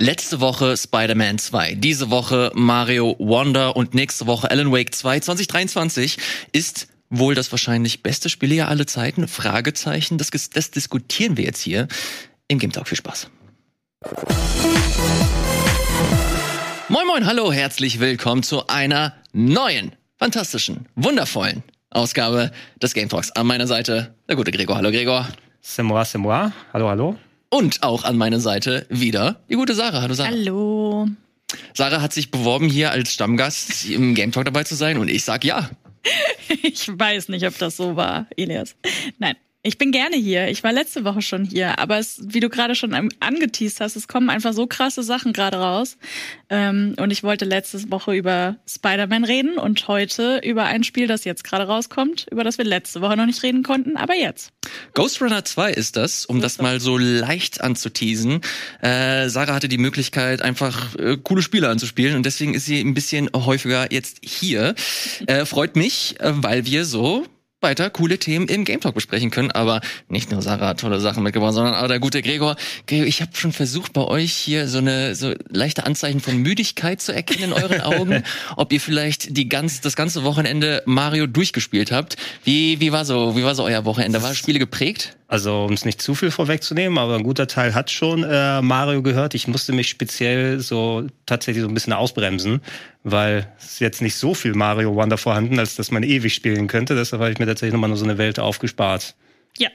Letzte Woche Spider-Man 2, diese Woche Mario Wonder und nächste Woche Alan Wake 2. 2023 ist wohl das wahrscheinlich beste Spielejahr aller Zeiten? Fragezeichen. Das, das diskutieren wir jetzt hier im Game Talk. Viel Spaß. Moin moin, hallo, herzlich willkommen zu einer neuen, fantastischen, wundervollen Ausgabe des Game Talks. An meiner Seite der gute Gregor. Hallo Gregor. C'est moi, c'est moi. Hallo, hallo. Und auch an meiner Seite wieder die gute Sarah. Hallo Sarah. Hallo. Sarah hat sich beworben, hier als Stammgast im Game Talk dabei zu sein und ich sag ja. Ich weiß nicht, ob das so war, Elias. Nein. Ich bin gerne hier. Ich war letzte Woche schon hier, aber es, wie du gerade schon angeteased hast, es kommen einfach so krasse Sachen gerade raus. Ähm, und ich wollte letzte Woche über Spider-Man reden und heute über ein Spiel, das jetzt gerade rauskommt, über das wir letzte Woche noch nicht reden konnten, aber jetzt. Ghost Runner 2 ist das, um das mal so leicht anzuteasen. Äh, Sarah hatte die Möglichkeit, einfach äh, coole Spiele anzuspielen und deswegen ist sie ein bisschen häufiger jetzt hier. Äh, freut mich, äh, weil wir so weiter coole Themen im Game Talk besprechen können. Aber nicht nur Sarah hat tolle Sachen mitgebracht, sondern auch der gute Gregor. Gregor, ich habe schon versucht, bei euch hier so eine so leichte Anzeichen von Müdigkeit zu erkennen in euren Augen. Ob ihr vielleicht die ganz, das ganze Wochenende Mario durchgespielt habt. Wie, wie war so, wie war so euer Wochenende? War das Spiele geprägt? Also, um es nicht zu viel vorwegzunehmen, aber ein guter Teil hat schon äh, Mario gehört. Ich musste mich speziell so tatsächlich so ein bisschen ausbremsen, weil es jetzt nicht so viel Mario Wonder vorhanden, als dass man ewig spielen könnte. Deshalb habe ich mir tatsächlich nochmal nur so eine Welt aufgespart. Ja,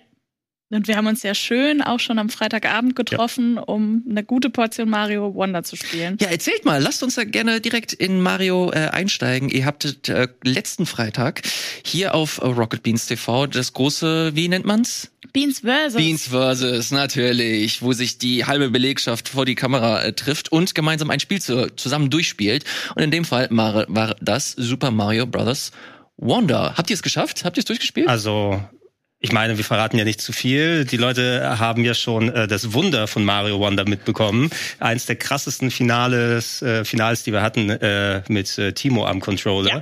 und wir haben uns ja schön auch schon am Freitagabend getroffen, ja. um eine gute Portion Mario Wonder zu spielen. Ja, erzählt mal, lasst uns da gerne direkt in Mario äh, einsteigen. Ihr habtet äh, letzten Freitag hier auf Rocket Beans TV das große, wie nennt man's? Beans versus. Beans versus, natürlich, wo sich die halbe Belegschaft vor die Kamera äh, trifft und gemeinsam ein Spiel zu, zusammen durchspielt. Und in dem Fall war, war das Super Mario Bros. Wonder. Habt ihr es geschafft? Habt ihr es durchgespielt? Also ich meine, wir verraten ja nicht zu viel. Die Leute haben ja schon äh, das Wunder von Mario Wonder mitbekommen. Eins der krassesten Finales, äh, Finals, die wir hatten äh, mit äh, Timo am Controller.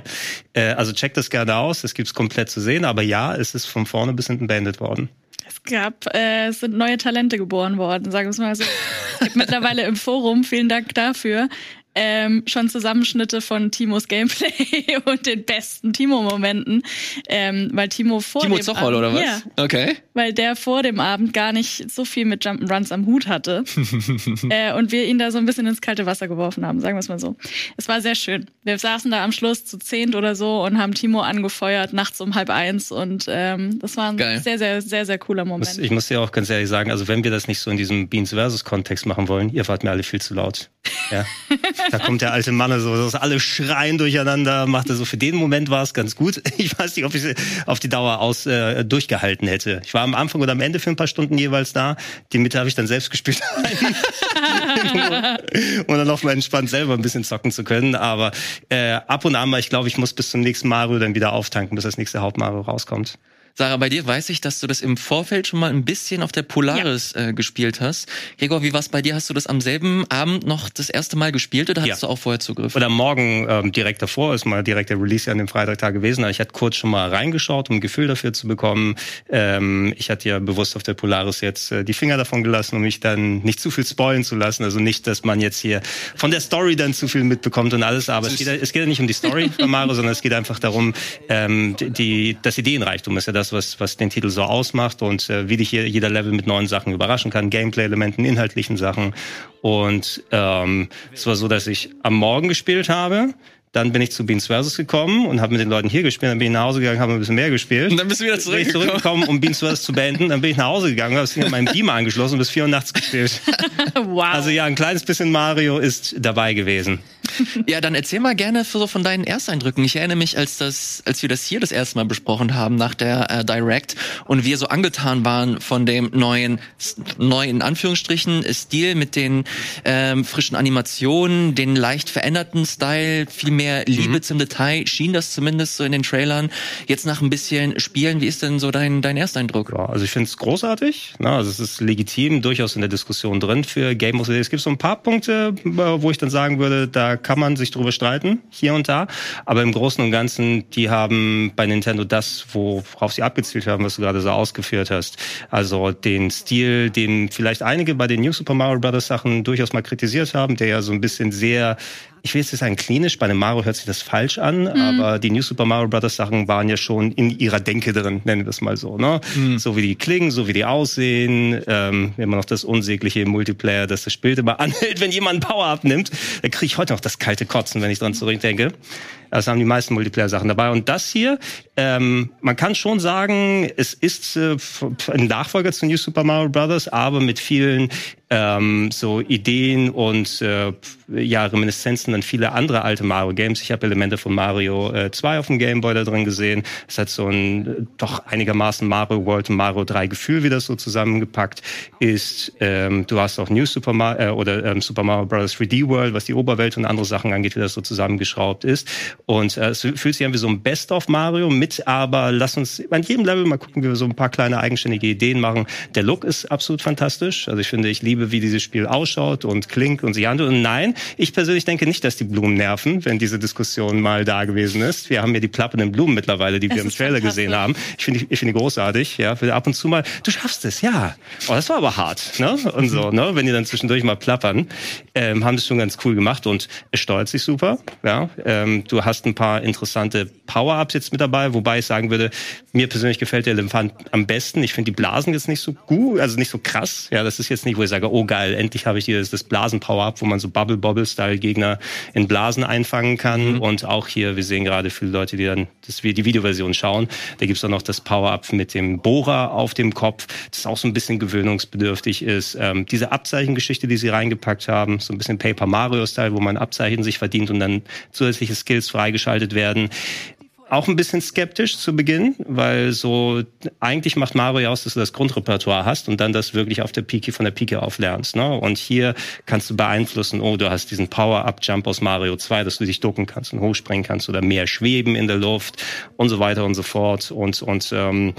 Ja. Äh, also checkt das gerne aus. Es gibt's komplett zu sehen. Aber ja, es ist von vorne bis hinten beendet worden. Es gab, äh, es sind neue Talente geboren worden, sagen wir es mal so. Mittlerweile im Forum, vielen Dank dafür, ähm, schon Zusammenschnitte von Timos Gameplay und den besten Timo-Momenten, ähm, weil Timo vor Timo dem Zochol, Abend, oder was? Ja, okay. weil der vor dem Abend gar nicht so viel mit Jump'n'Runs am Hut hatte äh, und wir ihn da so ein bisschen ins kalte Wasser geworfen haben, sagen wir es mal so. Es war sehr schön. Wir saßen da am Schluss zu zehnt oder so und haben Timo angefeuert nachts um halb eins und ähm, das war ein Geil. sehr, sehr, sehr, sehr cooler Moment. Ich muss dir auch ganz ehrlich sagen, also wenn wir das nicht so in diesem Beans versus Kontext machen wollen, ihr wart mir alle viel zu laut. Ja. Da kommt der alte Mann so, so alle schreien durcheinander, machte so für den Moment war es ganz gut. Ich weiß nicht, ob ich auf die Dauer aus äh, durchgehalten hätte. Ich war am Anfang oder am Ende für ein paar Stunden jeweils da. Die Mitte habe ich dann selbst gespielt, um dann noch mal entspannt selber ein bisschen zocken zu können. Aber äh, ab und an mal, ich glaube, ich muss bis zum nächsten Mario dann wieder auftanken, bis das nächste Hauptmario rauskommt. Sarah, bei dir weiß ich, dass du das im Vorfeld schon mal ein bisschen auf der Polaris ja. äh, gespielt hast. Gregor, wie war's bei dir? Hast du das am selben Abend noch das erste Mal gespielt oder hattest ja. du auch vorher Zugriff? Oder morgen ähm, direkt davor, ist mal direkt der Release ja an dem Freitag gewesen. Aber ich hatte kurz schon mal reingeschaut, um ein Gefühl dafür zu bekommen. Ähm, ich hatte ja bewusst auf der Polaris jetzt äh, die Finger davon gelassen, um mich dann nicht zu viel spoilen zu lassen. Also nicht, dass man jetzt hier von der Story dann zu viel mitbekommt und alles. Aber es geht, es geht ja nicht um die Story von Mario, sondern es geht einfach darum, ähm, die, das Ideenreichtum ist ja das, das, was, was den Titel so ausmacht und äh, wie dich hier jeder Level mit neuen Sachen überraschen kann, Gameplay-Elementen, inhaltlichen Sachen. Und ähm, es war so, dass ich am Morgen gespielt habe, dann bin ich zu Beans Versus gekommen und habe mit den Leuten hier gespielt. Dann bin ich nach Hause gegangen, habe ein bisschen mehr gespielt. Und dann bist du wieder zurückgekommen. Bin ich zurückgekommen, um Beans Versus zu beenden. Dann bin ich nach Hause gegangen, habe Ding an meinem Beamer angeschlossen und bis vier Uhr nachts gespielt. wow. Also ja, ein kleines bisschen Mario ist dabei gewesen. Ja, dann erzähl mal gerne so von deinen Ersteindrücken. Ich erinnere mich, als das, als wir das hier das erste Mal besprochen haben nach der äh, Direct und wir so angetan waren von dem neuen, neuen in Anführungsstrichen Stil mit den ähm, frischen Animationen, den leicht veränderten Style, viel mehr Liebe mhm. zum Detail, schien das zumindest so in den Trailern. Jetzt nach ein bisschen Spielen, wie ist denn so dein dein Ersteindruck? Ja, also ich finde es großartig. Na, also es ist legitim, durchaus in der Diskussion drin für Game of the Day. Es gibt so ein paar Punkte, wo ich dann sagen würde, da kann man sich drüber streiten, hier und da. Aber im Großen und Ganzen, die haben bei Nintendo das, worauf sie abgezielt haben, was du gerade so ausgeführt hast. Also den Stil, den vielleicht einige bei den New Super Mario Bros. Sachen durchaus mal kritisiert haben, der ja so ein bisschen sehr ich will jetzt nicht sagen klinisch, bei einem Mario hört sich das falsch an, mhm. aber die New Super Mario Bros. Sachen waren ja schon in ihrer Denke drin, nennen wir es mal so. Ne? Mhm. So wie die klingen, so wie die aussehen, ähm, immer noch das Unsägliche im Multiplayer, dass das Bild immer anhält, wenn jemand Power abnimmt. Da kriege ich heute noch das kalte Kotzen, wenn ich dran zurückdenke. Das haben die meisten Multiplayer-Sachen dabei. Und das hier, ähm, man kann schon sagen, es ist äh, ein Nachfolger zu New Super Mario Bros., aber mit vielen ähm, so Ideen und äh, ja, Reminiszenzen an viele andere alte Mario-Games. Ich habe Elemente von Mario äh, 2 auf dem Game Boy da drin gesehen. Es hat so ein äh, doch einigermaßen Mario World und Mario 3 Gefühl, wie das so zusammengepackt ist. Ähm, du hast auch New Super Mario äh, oder ähm, Super Mario Bros. 3D World, was die Oberwelt und andere Sachen angeht, wie das so zusammengeschraubt ist. Und äh, es fühlt sich an wie so ein Best of Mario mit, aber lass uns an jedem Level mal gucken, wie wir so ein paar kleine eigenständige Ideen machen. Der Look ist absolut fantastisch. Also ich finde, ich liebe wie dieses Spiel ausschaut und klingt und sich anhört. Und nein, ich persönlich denke nicht, dass die Blumen nerven, wenn diese Diskussion mal da gewesen ist. Wir haben ja die plappenden Blumen mittlerweile, die wir im Trailer gesehen haben. Ich finde ich finde die großartig. Ja, für ab und zu mal, du schaffst es, ja. Oh, das war aber hart, ne? Und so, ne? Wenn die dann zwischendurch mal plappern, ähm, haben das schon ganz cool gemacht und es steuert sich super. Ja, ähm, du hast ein paar interessante Power-Ups jetzt mit dabei, wobei ich sagen würde, mir persönlich gefällt der Elefant am besten. Ich finde die Blasen jetzt nicht so gut, also nicht so krass. Ja, das ist jetzt nicht, wo ich sage, oh geil, endlich habe ich hier das Blasen-Power-Up, wo man so Bubble-Bobble-Style-Gegner in Blasen einfangen kann. Mhm. Und auch hier, wir sehen gerade viele Leute, die dann das, die Videoversion schauen. Da gibt's auch noch das Power-Up mit dem Bohrer auf dem Kopf, das auch so ein bisschen gewöhnungsbedürftig ist. Ähm, diese Abzeichengeschichte, die sie reingepackt haben, so ein bisschen Paper Mario-Style, wo man Abzeichen sich verdient und dann zusätzliche Skills freigeschaltet werden auch ein bisschen skeptisch zu Beginn, weil so eigentlich macht Mario aus, dass du das Grundrepertoire hast und dann das wirklich auf der Pike von der Pike auf lernst. Ne? Und hier kannst du beeinflussen, oh, du hast diesen Power-Up-Jump aus Mario 2, dass du dich ducken kannst und hochspringen kannst oder mehr schweben in der Luft und so weiter und so fort. Und, und ähm,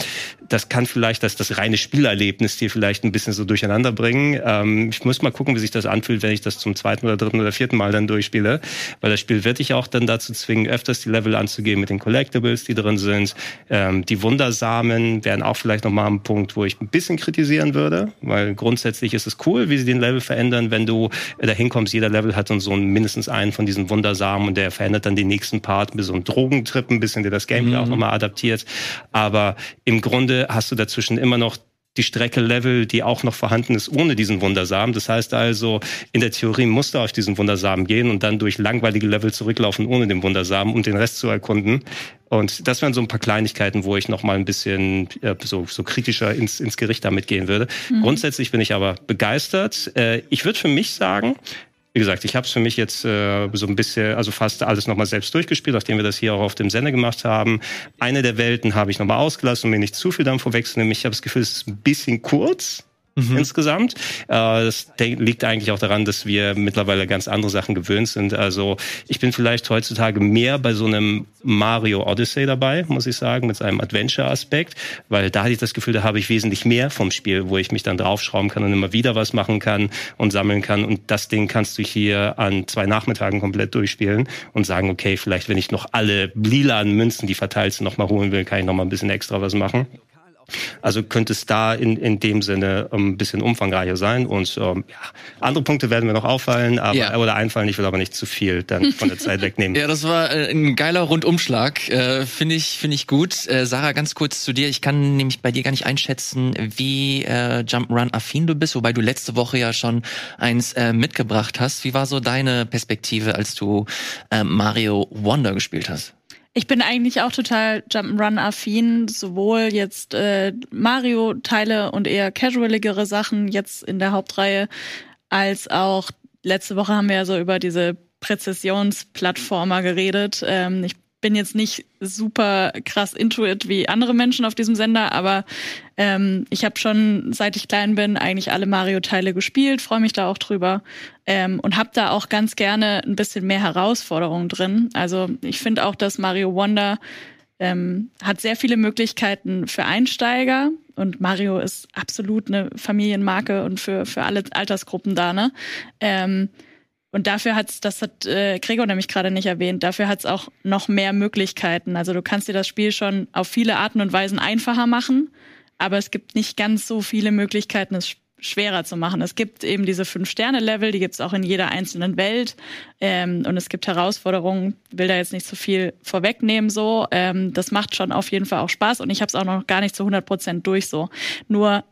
das kann vielleicht das, das reine Spielerlebnis dir vielleicht ein bisschen so durcheinander bringen. Ähm, ich muss mal gucken, wie sich das anfühlt, wenn ich das zum zweiten oder dritten oder vierten Mal dann durchspiele, weil das Spiel wird dich auch dann dazu zwingen, öfters die Level anzugehen mit den Kollegen Collectibles, die drin sind. Ähm, die Wundersamen wären auch vielleicht nochmal ein Punkt, wo ich ein bisschen kritisieren würde, weil grundsätzlich ist es cool, wie sie den Level verändern, wenn du äh, dahin kommst. Jeder Level hat dann so einen, mindestens einen von diesen Wundersamen und der verändert dann den nächsten Part mit so einem Drogentrip ein bisschen, der das Gameplay mhm. auch nochmal adaptiert. Aber im Grunde hast du dazwischen immer noch die Strecke Level, die auch noch vorhanden ist ohne diesen Wundersamen. Das heißt also, in der Theorie musst du auf diesen Wundersamen gehen und dann durch langweilige Level zurücklaufen ohne den Wundersamen, um den Rest zu erkunden. Und das wären so ein paar Kleinigkeiten, wo ich noch mal ein bisschen äh, so, so kritischer ins, ins Gericht damit gehen würde. Mhm. Grundsätzlich bin ich aber begeistert. Äh, ich würde für mich sagen, wie gesagt, ich habe es für mich jetzt äh, so ein bisschen, also fast alles nochmal selbst durchgespielt, nachdem wir das hier auch auf dem Sender gemacht haben. Eine der Welten habe ich nochmal ausgelassen, um mir nicht zu viel dann vorwechseln. Ich habe das Gefühl, es ist ein bisschen kurz mhm. insgesamt. Äh, das liegt eigentlich auch daran, dass wir mittlerweile ganz andere Sachen gewöhnt sind. Also ich bin vielleicht heutzutage mehr bei so einem Mario Odyssey dabei, muss ich sagen, mit seinem Adventure-Aspekt, weil da hatte ich das Gefühl, da habe ich wesentlich mehr vom Spiel, wo ich mich dann draufschrauben kann und immer wieder was machen kann und sammeln kann. Und das Ding kannst du hier an zwei Nachmittagen komplett durchspielen und sagen, okay, vielleicht wenn ich noch alle lilanen Münzen, die verteilt sind, noch mal holen will, kann ich noch mal ein bisschen extra was machen. Also könnte es da in, in dem Sinne ähm, ein bisschen umfangreicher sein. Und ähm, ja, andere Punkte werden mir noch auffallen, aber ja. oder einfallen. Ich will aber nicht zu viel dann von der Zeit wegnehmen. Ja, das war äh, ein geiler Rundumschlag. Äh, finde ich, finde ich gut. Äh, Sarah, ganz kurz zu dir. Ich kann nämlich bei dir gar nicht einschätzen, wie äh, Jump'n'Run affin du bist, wobei du letzte Woche ja schon eins äh, mitgebracht hast. Wie war so deine Perspektive, als du äh, Mario Wonder gespielt hast? Ich bin eigentlich auch total Jump'n'Run-affin, sowohl jetzt äh, Mario-Teile und eher casualigere Sachen jetzt in der Hauptreihe, als auch letzte Woche haben wir ja so über diese Präzisionsplattformer geredet. Ähm, ich bin jetzt nicht super krass into it wie andere Menschen auf diesem Sender, aber ähm, ich habe schon, seit ich klein bin, eigentlich alle Mario-Teile gespielt, freue mich da auch drüber ähm, und habe da auch ganz gerne ein bisschen mehr Herausforderungen drin. Also ich finde auch, dass Mario Wonder ähm, hat sehr viele Möglichkeiten für Einsteiger und Mario ist absolut eine Familienmarke und für, für alle Altersgruppen da, ne? Ähm, und dafür hat's, das hat äh, Gregor nämlich gerade nicht erwähnt, dafür hat's auch noch mehr Möglichkeiten. Also du kannst dir das Spiel schon auf viele Arten und Weisen einfacher machen, aber es gibt nicht ganz so viele Möglichkeiten, es schwerer zu machen. Es gibt eben diese Fünf-Sterne-Level, die gibt's auch in jeder einzelnen Welt. Ähm, und es gibt Herausforderungen, will da jetzt nicht so viel vorwegnehmen so. Ähm, das macht schon auf jeden Fall auch Spaß und ich habe es auch noch gar nicht zu 100 Prozent durch so. Nur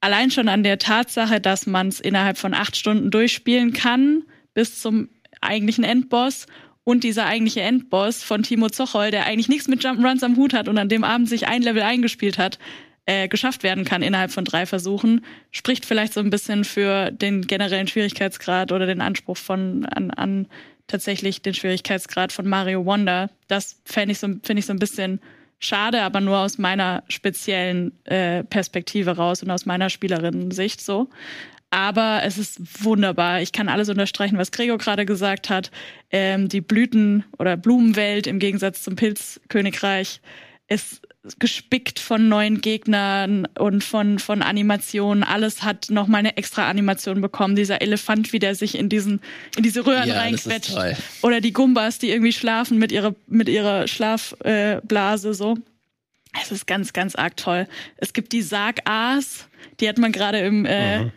allein schon an der Tatsache, dass man es innerhalb von acht Stunden durchspielen kann, bis zum eigentlichen Endboss und dieser eigentliche Endboss von Timo Zochol, der eigentlich nichts mit Jump'n'Runs am Hut hat und an dem Abend sich ein Level eingespielt hat, äh, geschafft werden kann innerhalb von drei Versuchen, spricht vielleicht so ein bisschen für den generellen Schwierigkeitsgrad oder den Anspruch von an, an tatsächlich den Schwierigkeitsgrad von Mario Wonder. Das fände ich so, finde ich so ein bisschen schade, aber nur aus meiner speziellen äh, Perspektive raus und aus meiner Spielerinnen-Sicht so. Aber es ist wunderbar. Ich kann alles unterstreichen, was Gregor gerade gesagt hat. Ähm, die Blüten- oder Blumenwelt im Gegensatz zum Pilzkönigreich ist gespickt von neuen Gegnern und von, von Animationen. Alles hat noch mal eine extra Animation bekommen. Dieser Elefant, wie der sich in diesen, in diese Röhren ja, reinquetscht. Oder die Gumbas, die irgendwie schlafen mit ihrer, mit ihrer Schlafblase, äh, so. Es ist ganz, ganz arg toll. Es gibt die Sarg-Aas, die hat man gerade im, äh, mhm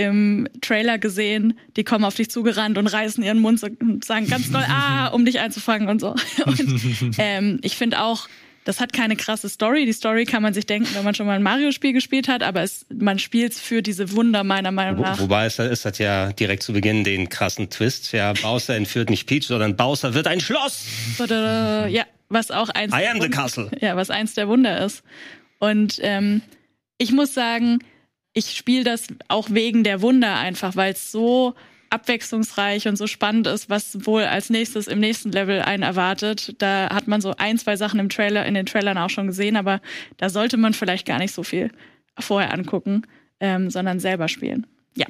im Trailer gesehen, die kommen auf dich zugerannt und reißen ihren Mund und sagen ganz doll, ah, um dich einzufangen und so. Und ähm, ich finde auch, das hat keine krasse Story. Die Story kann man sich denken, wenn man schon mal ein Mario-Spiel gespielt hat, aber es, man spielt es für diese Wunder meiner Meinung nach. Wo, wobei es, es hat ja direkt zu Beginn den krassen Twist. Ja, Bowser entführt nicht Peach, sondern Bowser wird ein Schloss. Ja, was auch eins. I am the castle. Ja, was eins der Wunder ist. Und ähm, ich muss sagen, ich spiele das auch wegen der Wunder einfach, weil es so abwechslungsreich und so spannend ist, was wohl als nächstes im nächsten Level einen erwartet. Da hat man so ein, zwei Sachen im Trailer, in den Trailern auch schon gesehen, aber da sollte man vielleicht gar nicht so viel vorher angucken, ähm, sondern selber spielen. Ja,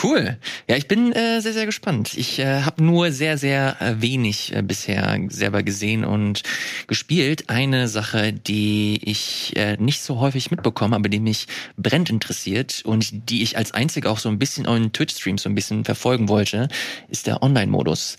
Cool. Ja, ich bin äh, sehr, sehr gespannt. Ich äh, habe nur sehr, sehr äh, wenig äh, bisher selber gesehen und gespielt. Eine Sache, die ich äh, nicht so häufig mitbekomme, aber die mich brennt interessiert und die ich als einzige auch so ein bisschen on Twitch-Stream so ein bisschen verfolgen wollte, ist der Online-Modus.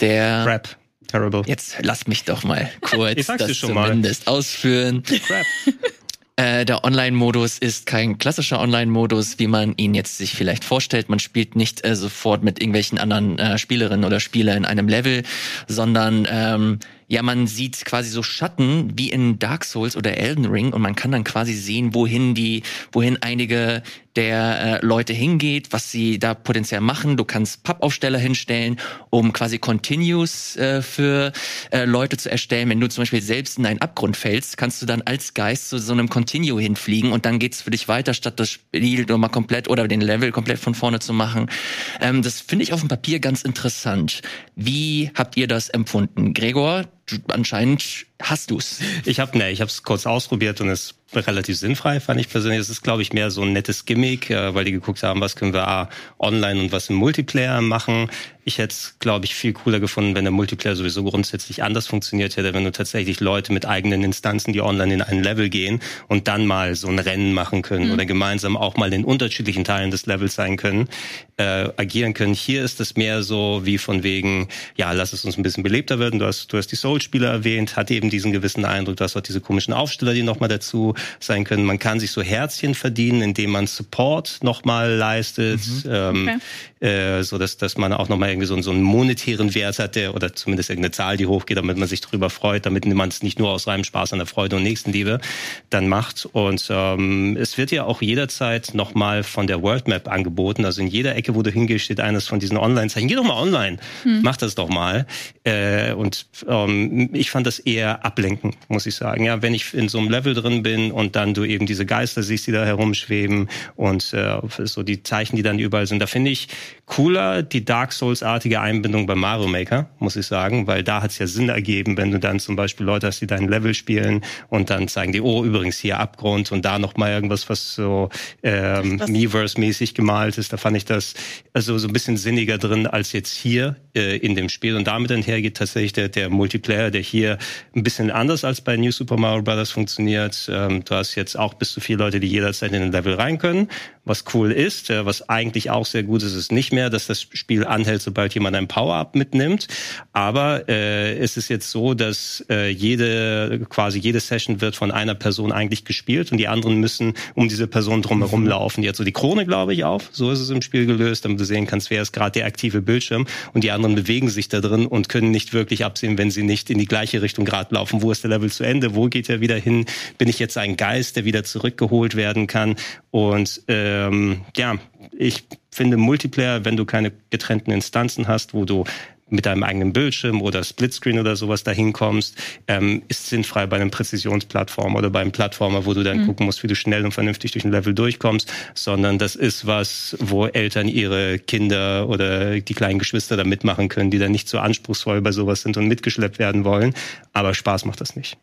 Der Rap. Terrible. Jetzt lass mich doch mal kurz das zumindest mal. ausführen. Crap. Äh, der Online-Modus ist kein klassischer Online-Modus, wie man ihn jetzt sich vielleicht vorstellt. Man spielt nicht äh, sofort mit irgendwelchen anderen äh, Spielerinnen oder Spieler in einem Level, sondern ähm, ja, man sieht quasi so Schatten wie in Dark Souls oder Elden Ring und man kann dann quasi sehen, wohin die, wohin einige der äh, Leute hingeht, was sie da potenziell machen. Du kannst Pappaufsteller hinstellen, um quasi Continues äh, für äh, Leute zu erstellen. Wenn du zum Beispiel selbst in einen Abgrund fällst, kannst du dann als Geist zu so einem Continue hinfliegen und dann geht's für dich weiter, statt das Spiel nochmal komplett oder den Level komplett von vorne zu machen. Ähm, das finde ich auf dem Papier ganz interessant. Wie habt ihr das empfunden? Gregor, anscheinend hast du's. Ich habe ne, ich habe es kurz ausprobiert und es relativ sinnfrei, fand ich persönlich. Es ist, glaube ich, mehr so ein nettes Gimmick, äh, weil die geguckt haben, was können wir A, online und was im Multiplayer machen. Ich hätte es, glaube ich, viel cooler gefunden, wenn der Multiplayer sowieso grundsätzlich anders funktioniert hätte, wenn du tatsächlich Leute mit eigenen Instanzen, die online in ein Level gehen und dann mal so ein Rennen machen können mhm. oder gemeinsam auch mal in unterschiedlichen Teilen des Levels sein können, äh, agieren können. Hier ist es mehr so wie von wegen, ja, lass es uns ein bisschen belebter werden. Du hast, du hast die Soul-Spieler erwähnt, hat eben diesen gewissen Eindruck, du hast auch diese komischen Aufsteller, die nochmal dazu sein können. Man kann sich so Herzchen verdienen, indem man Support nochmal leistet, mhm. ähm, okay. Äh, so dass, dass man auch nochmal irgendwie so, so einen monetären Wert hat, der, oder zumindest irgendeine Zahl, die hochgeht, damit man sich darüber freut, damit man es nicht nur aus reinem Spaß an der Freude und Nächstenliebe dann macht. Und ähm, es wird ja auch jederzeit nochmal von der World Map angeboten. Also in jeder Ecke, wo du hingehst, steht eines von diesen Online-Zeichen. Geh doch mal online, hm. mach das doch mal. Äh, und ähm, ich fand das eher ablenken, muss ich sagen. Ja, wenn ich in so einem Level drin bin und dann du eben diese Geister siehst, die da herumschweben und äh, so die Zeichen, die dann überall sind, da finde ich cooler die Dark Souls-artige Einbindung bei Mario Maker, muss ich sagen, weil da hat es ja Sinn ergeben, wenn du dann zum Beispiel Leute hast, die dein Level spielen und dann zeigen die, oh, übrigens hier Abgrund und da nochmal irgendwas, was so ähm, Miiverse-mäßig gemalt ist. Da fand ich das also so ein bisschen sinniger drin als jetzt hier äh, in dem Spiel. Und damit einhergeht tatsächlich der, der Multiplayer, der hier ein bisschen anders als bei New Super Mario Bros. funktioniert. Ähm, du hast jetzt auch bis zu vier Leute, die jederzeit in den Level rein können was cool ist. Äh, was eigentlich auch sehr gut ist, ist nicht mehr, dass das Spiel anhält, sobald jemand ein Power-Up mitnimmt. Aber äh, es ist jetzt so, dass äh, jede quasi jede Session wird von einer Person eigentlich gespielt und die anderen müssen um diese Person drumherum mhm. laufen. Die hat so die Krone, glaube ich, auf. So ist es im Spiel gelöst, damit du sehen kannst, wer ist gerade der aktive Bildschirm und die anderen bewegen sich da drin und können nicht wirklich absehen, wenn sie nicht in die gleiche Richtung gerade laufen. Wo ist der Level zu Ende? Wo geht er wieder hin? Bin ich jetzt ein Geist, der wieder zurückgeholt werden kann? Und ähm, ja, ich finde Multiplayer, wenn du keine getrennten Instanzen hast, wo du mit deinem eigenen Bildschirm oder Splitscreen oder sowas dahin kommst, ähm, ist sinnfrei bei einem Präzisionsplattform oder beim Plattformer, wo du dann mhm. gucken musst, wie du schnell und vernünftig durch ein Level durchkommst, sondern das ist was, wo Eltern ihre Kinder oder die kleinen Geschwister da mitmachen können, die dann nicht so anspruchsvoll bei sowas sind und mitgeschleppt werden wollen. Aber Spaß macht das nicht.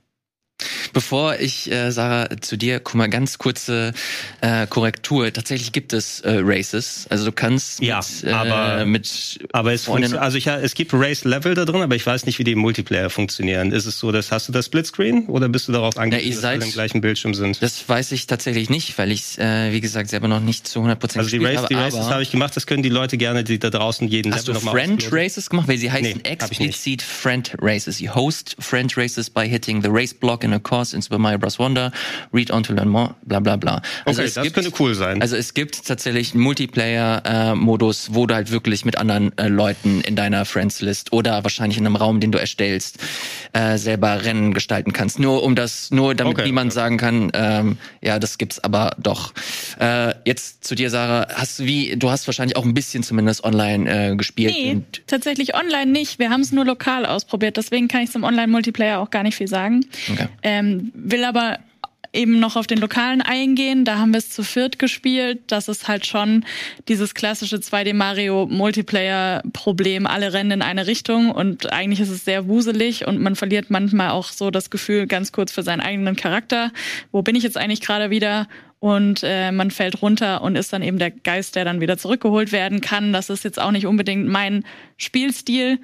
Bevor ich, äh, Sarah, zu dir guck mal ganz kurze äh, Korrektur. Tatsächlich gibt es äh, Races. Also du kannst ja, mit, aber, äh, mit aber es also ich, es gibt Race-Level da drin, aber ich weiß nicht, wie die im Multiplayer funktionieren. Ist es so, dass hast du das Splitscreen oder bist du darauf angewiesen, dass alle im gleichen Bildschirm sind? Das weiß ich tatsächlich nicht, weil ich äh, wie gesagt selber noch nicht zu 100 Prozent Also die, Race, die Races habe ich gemacht. Das können die Leute gerne, die da draußen jeden Hast Level du Friend Races gemacht? Weil sie heißen nee, explizit Friend Races. You host Friend Races by hitting the race block in a course Course in Super Mario Bros. Wonder, Read on to Learn More, bla bla bla. Also okay, das gibt, könnte cool sein. Also es gibt tatsächlich einen Multiplayer-Modus, wo du halt wirklich mit anderen äh, Leuten in deiner Friends-List oder wahrscheinlich in einem Raum, den du erstellst, äh, selber Rennen gestalten kannst. Nur um das, nur damit okay, niemand okay. sagen kann, ähm, ja, das gibt's aber doch. Äh, jetzt zu dir, Sarah, hast du wie, du hast wahrscheinlich auch ein bisschen zumindest online äh, gespielt. Nee, tatsächlich online nicht. Wir haben es nur lokal ausprobiert, deswegen kann ich zum Online-Multiplayer auch gar nicht viel sagen. Okay. Ähm, will aber eben noch auf den Lokalen eingehen. Da haben wir es zu viert gespielt. Das ist halt schon dieses klassische 2D Mario Multiplayer Problem. Alle rennen in eine Richtung und eigentlich ist es sehr wuselig und man verliert manchmal auch so das Gefühl ganz kurz für seinen eigenen Charakter. Wo bin ich jetzt eigentlich gerade wieder? Und äh, man fällt runter und ist dann eben der Geist, der dann wieder zurückgeholt werden kann. Das ist jetzt auch nicht unbedingt mein Spielstil.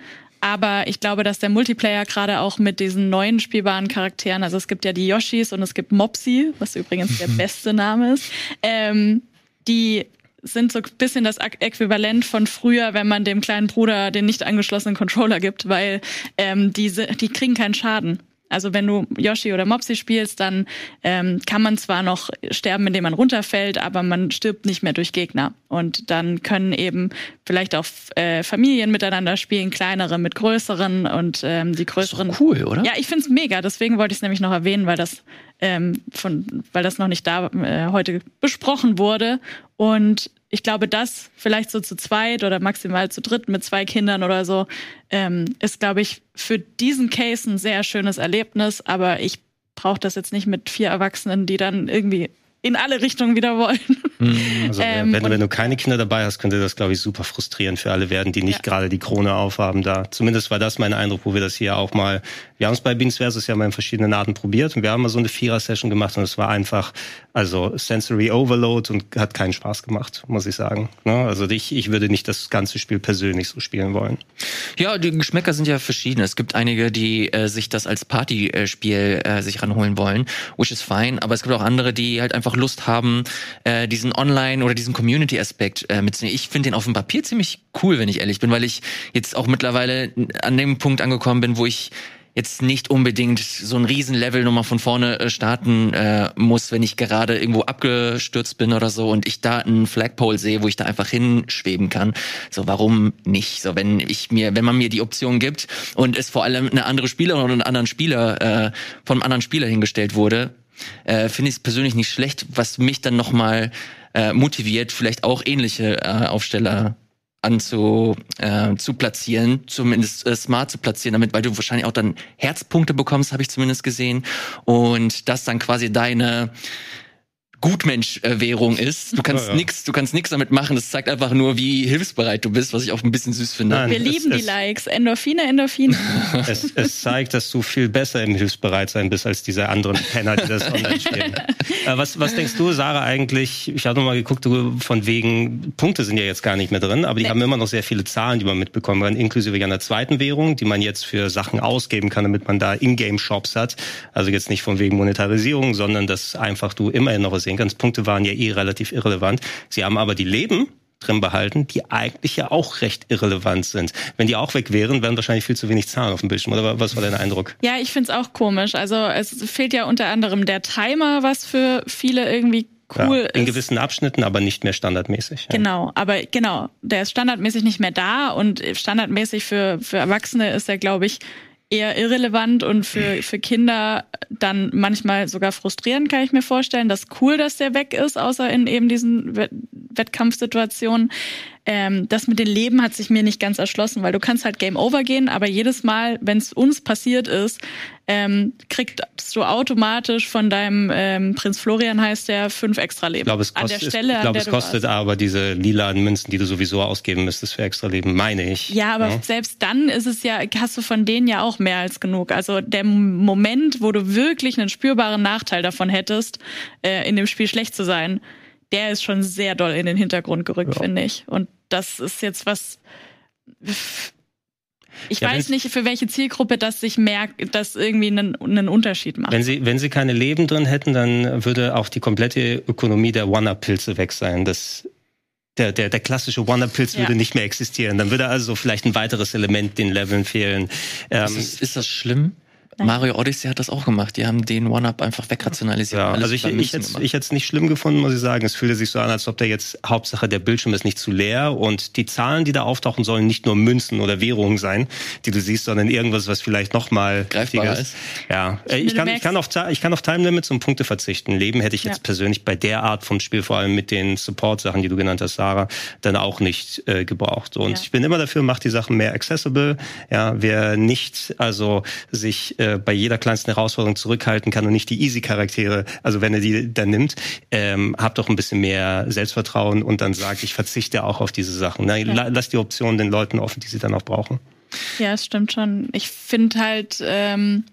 Aber ich glaube, dass der Multiplayer gerade auch mit diesen neuen spielbaren Charakteren, also es gibt ja die Yoshis und es gibt Mopsy, was übrigens der beste Name ist, ähm, die sind so ein bisschen das Äquivalent von früher, wenn man dem kleinen Bruder den nicht angeschlossenen Controller gibt, weil ähm, diese, die kriegen keinen Schaden. Also wenn du Yoshi oder Mopsy spielst, dann ähm, kann man zwar noch sterben, indem man runterfällt, aber man stirbt nicht mehr durch Gegner. Und dann können eben vielleicht auch äh, Familien miteinander spielen, kleinere mit größeren und ähm, die größeren. Das cool, oder? Ja, ich find's mega. Deswegen wollte ich es nämlich noch erwähnen, weil das ähm, von, weil das noch nicht da äh, heute besprochen wurde. Und ich glaube, das vielleicht so zu zweit oder maximal zu dritt mit zwei Kindern oder so, ähm, ist, glaube ich, für diesen Case ein sehr schönes Erlebnis. Aber ich brauche das jetzt nicht mit vier Erwachsenen, die dann irgendwie in alle Richtungen wieder wollen. Mhm. Also ähm, wenn, wenn, du keine Kinder dabei hast, könnte das, glaube ich, super frustrierend für alle werden, die nicht ja. gerade die Krone aufhaben da. Zumindest war das mein Eindruck, wo wir das hier auch mal, wir haben es bei Beans Versus ja mal in verschiedenen Arten probiert und wir haben mal so eine Vierer-Session gemacht und es war einfach, also Sensory Overload und hat keinen Spaß gemacht, muss ich sagen. Ne? Also ich, ich würde nicht das ganze Spiel persönlich so spielen wollen. Ja, die Geschmäcker sind ja verschieden. Es gibt einige, die äh, sich das als Partyspiel äh, sich ranholen wollen, which is fine, aber es gibt auch andere, die halt einfach Lust haben, äh, diesen Online- oder diesen Community-Aspekt äh, mitzunehmen. Ich finde den auf dem Papier ziemlich cool, wenn ich ehrlich bin, weil ich jetzt auch mittlerweile an dem Punkt angekommen bin, wo ich jetzt nicht unbedingt so ein Riesenlevel nochmal von vorne äh, starten äh, muss, wenn ich gerade irgendwo abgestürzt bin oder so und ich da einen Flagpole sehe, wo ich da einfach hinschweben kann. So, warum nicht? So, wenn ich mir, wenn man mir die Option gibt und es vor allem eine andere Spielerin oder einen anderen Spieler äh, einem anderen Spieler hingestellt wurde, äh, finde ich es persönlich nicht schlecht, was mich dann nochmal äh, motiviert, vielleicht auch ähnliche äh, Aufsteller anzu äh, zu platzieren, zumindest äh, smart zu platzieren, damit, weil du wahrscheinlich auch dann Herzpunkte bekommst, habe ich zumindest gesehen, und das dann quasi deine Gutmensch-Währung ist. Du kannst ja, ja. nix, du kannst nix damit machen. Das zeigt einfach nur, wie hilfsbereit du bist, was ich auch ein bisschen süß finde. Nein, Wir lieben es, die Likes. Endorphine, Endorphine. es, es, zeigt, dass du viel besser im Hilfsbereitsein bist als diese anderen Penner, die das online spielen. äh, was, was denkst du, Sarah, eigentlich? Ich habe nochmal geguckt, du, von wegen, Punkte sind ja jetzt gar nicht mehr drin, aber die nee. haben immer noch sehr viele Zahlen, die man mitbekommen kann, inklusive einer zweiten Währung, die man jetzt für Sachen ausgeben kann, damit man da Ingame-Shops hat. Also jetzt nicht von wegen Monetarisierung, sondern dass einfach du immerhin noch sehen kannst. Punkte waren ja eh relativ irrelevant. Sie haben aber die Leben drin behalten, die eigentlich ja auch recht irrelevant sind. Wenn die auch weg wären, wären wahrscheinlich viel zu wenig Zahlen auf dem Bildschirm. Oder was war dein Eindruck? Ja, ich finde es auch komisch. Also es fehlt ja unter anderem der Timer, was für viele irgendwie cool ja, in ist. gewissen Abschnitten, aber nicht mehr standardmäßig. Ja. Genau, aber genau, der ist standardmäßig nicht mehr da und standardmäßig für, für Erwachsene ist er, glaube ich, eher irrelevant und für, für Kinder dann manchmal sogar frustrierend, kann ich mir vorstellen. Das ist cool, dass der weg ist, außer in eben diesen Wettkampfsituationen. Ähm, das mit den Leben hat sich mir nicht ganz erschlossen, weil du kannst halt Game Over gehen, aber jedes Mal, wenn es uns passiert ist, ähm, kriegst du automatisch von deinem ähm, Prinz Florian heißt der fünf extra Leben. Ich glaube, es kostet, Stelle, ich glaube, es kostet aber diese lilanen Münzen, die du sowieso ausgeben müsstest für extra Leben, meine ich. Ja, aber ja. selbst dann ist es ja, hast du von denen ja auch mehr als genug. Also der Moment, wo du wirklich einen spürbaren Nachteil davon hättest, äh, in dem Spiel schlecht zu sein, der ist schon sehr doll in den Hintergrund gerückt, ja. finde ich. Und das ist jetzt was. Ich ja, weiß nicht, für welche Zielgruppe das sich merkt, das irgendwie einen, einen Unterschied macht. Wenn sie, wenn sie keine Leben drin hätten, dann würde auch die komplette Ökonomie der One-Up-Pilze weg sein. Das, der, der, der klassische One-Up-Pilz ja. würde nicht mehr existieren. Dann würde also vielleicht ein weiteres Element den Leveln fehlen. Ähm, ist, ist das schlimm? Mario Odyssey hat das auch gemacht. Die haben den One-Up einfach wegrationalisiert. Ja, also ich, ich, hätte, ich hätte es nicht schlimm gefunden, muss ich sagen. Es fühlte sich so an, als ob der jetzt Hauptsache der Bildschirm ist nicht zu leer und die Zahlen, die da auftauchen, sollen nicht nur Münzen oder Währungen sein, die du siehst, sondern irgendwas, was vielleicht nochmal greifbar ist. Ja, ich, ich kann, ich kann auf ich kann auf Time Limits und Punkte verzichten. Leben hätte ich jetzt ja. persönlich bei der Art vom Spiel, vor allem mit den Support-Sachen, die du genannt hast, Sarah, dann auch nicht äh, gebraucht. Und ja. ich bin immer dafür, macht die Sachen mehr accessible. Ja, wer nicht also sich äh, bei jeder kleinsten Herausforderung zurückhalten kann und nicht die Easy-Charaktere, also wenn er die dann nimmt, ähm, habt doch ein bisschen mehr Selbstvertrauen und dann sagt, ich verzichte auch auf diese Sachen. Na, ja. Lass die Optionen den Leuten offen, die sie dann auch brauchen. Ja, es stimmt schon. Ich finde halt, ähm,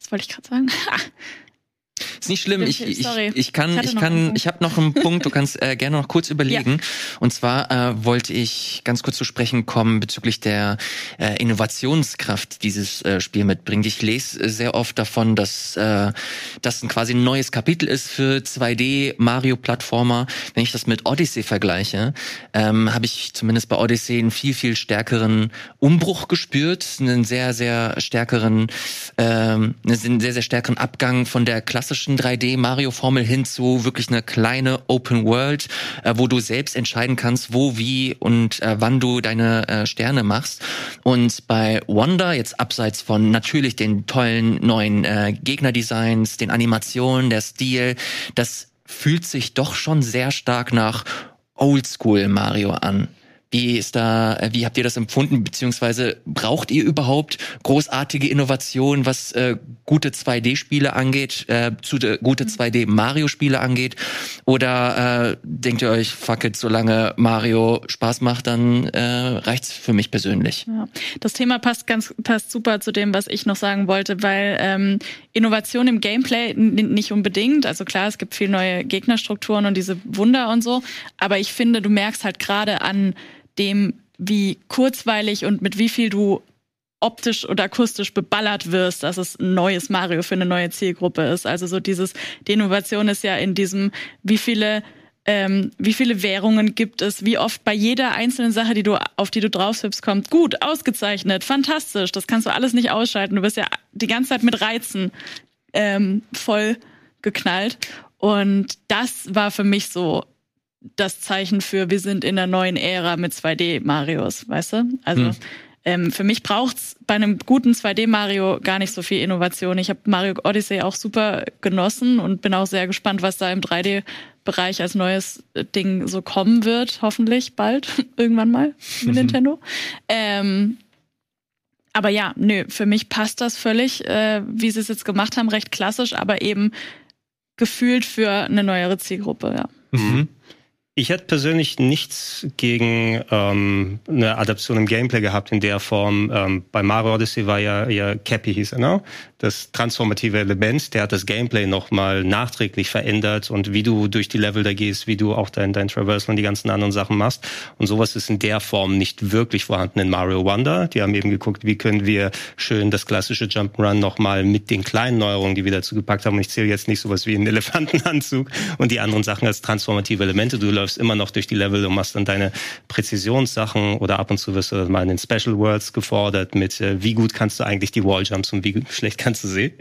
was wollte ich gerade sagen? Ist nicht schlimm. Ich, ich, ich kann, ich, ich kann, ich habe noch einen Punkt. Du kannst äh, gerne noch kurz überlegen. Ja. Und zwar äh, wollte ich ganz kurz zu sprechen kommen bezüglich der äh, Innovationskraft, die dieses äh, Spiel mitbringt. Ich lese sehr oft davon, dass äh, das ein quasi ein neues Kapitel ist für 2D Mario Plattformer. Wenn ich das mit Odyssey vergleiche, ähm, habe ich zumindest bei Odyssey einen viel viel stärkeren Umbruch gespürt, einen sehr sehr stärkeren, ähm, einen sehr sehr stärkeren Abgang von der Klasse klassischen 3D-Mario-Formel hin zu wirklich eine kleine Open World, äh, wo du selbst entscheiden kannst, wo, wie und äh, wann du deine äh, Sterne machst. Und bei Wonder, jetzt abseits von natürlich den tollen neuen äh, Gegnerdesigns, den Animationen, der Stil, das fühlt sich doch schon sehr stark nach Oldschool Mario an. Wie ist da, äh, wie habt ihr das empfunden? Beziehungsweise braucht ihr überhaupt großartige Innovationen, was äh, gute 2D-Spiele angeht, äh, zu, äh, gute 2D-Mario-Spiele angeht? Oder äh, denkt ihr euch, fuck it, solange Mario Spaß macht, dann äh, reicht's für mich persönlich? Ja. Das Thema passt ganz passt super zu dem, was ich noch sagen wollte, weil ähm, Innovation im Gameplay nicht unbedingt. Also klar, es gibt viel neue Gegnerstrukturen und diese Wunder und so, aber ich finde, du merkst halt gerade an dem, wie kurzweilig und mit wie viel du optisch und akustisch beballert wirst, dass es ein neues Mario für eine neue Zielgruppe ist. Also so dieses, die Innovation ist ja in diesem, wie viele ähm, wie viele Währungen gibt es, wie oft bei jeder einzelnen Sache, die du, auf die du drauf hüpfst, kommt, gut, ausgezeichnet, fantastisch, das kannst du alles nicht ausschalten. Du bist ja die ganze Zeit mit Reizen ähm, voll geknallt. Und das war für mich so das Zeichen für, wir sind in der neuen Ära mit 2D-Marios, weißt du? Also hm. ähm, für mich braucht's bei einem guten 2D-Mario gar nicht so viel Innovation. Ich habe Mario Odyssey auch super genossen und bin auch sehr gespannt, was da im 3D-Bereich als neues Ding so kommen wird, hoffentlich bald, irgendwann mal mit. Nintendo. Ähm, aber ja, nö, für mich passt das völlig, äh, wie sie es jetzt gemacht haben, recht klassisch, aber eben gefühlt für eine neuere Zielgruppe, ja. Mhm. Ich hätte persönlich nichts gegen ähm, eine Adaption im Gameplay gehabt in der Form. Ähm, bei Mario Odyssey war ja, ja Cappy hieß er, ne? Das transformative Element, der hat das Gameplay nochmal nachträglich verändert und wie du durch die Level da gehst, wie du auch dein, dein Traversal und die ganzen anderen Sachen machst. Und sowas ist in der Form nicht wirklich vorhanden in Mario Wonder. Die haben eben geguckt, wie können wir schön das klassische Jump'n'Run nochmal mit den kleinen Neuerungen, die wir dazu gepackt haben. Und ich zähle jetzt nicht sowas wie einen Elefantenanzug und die anderen Sachen als transformative Elemente. Du läufst immer noch durch die Level und machst dann deine Präzisionssachen oder ab und zu wirst du mal in den Special Worlds gefordert mit, äh, wie gut kannst du eigentlich die Walljumps und wie schlecht kannst du sie.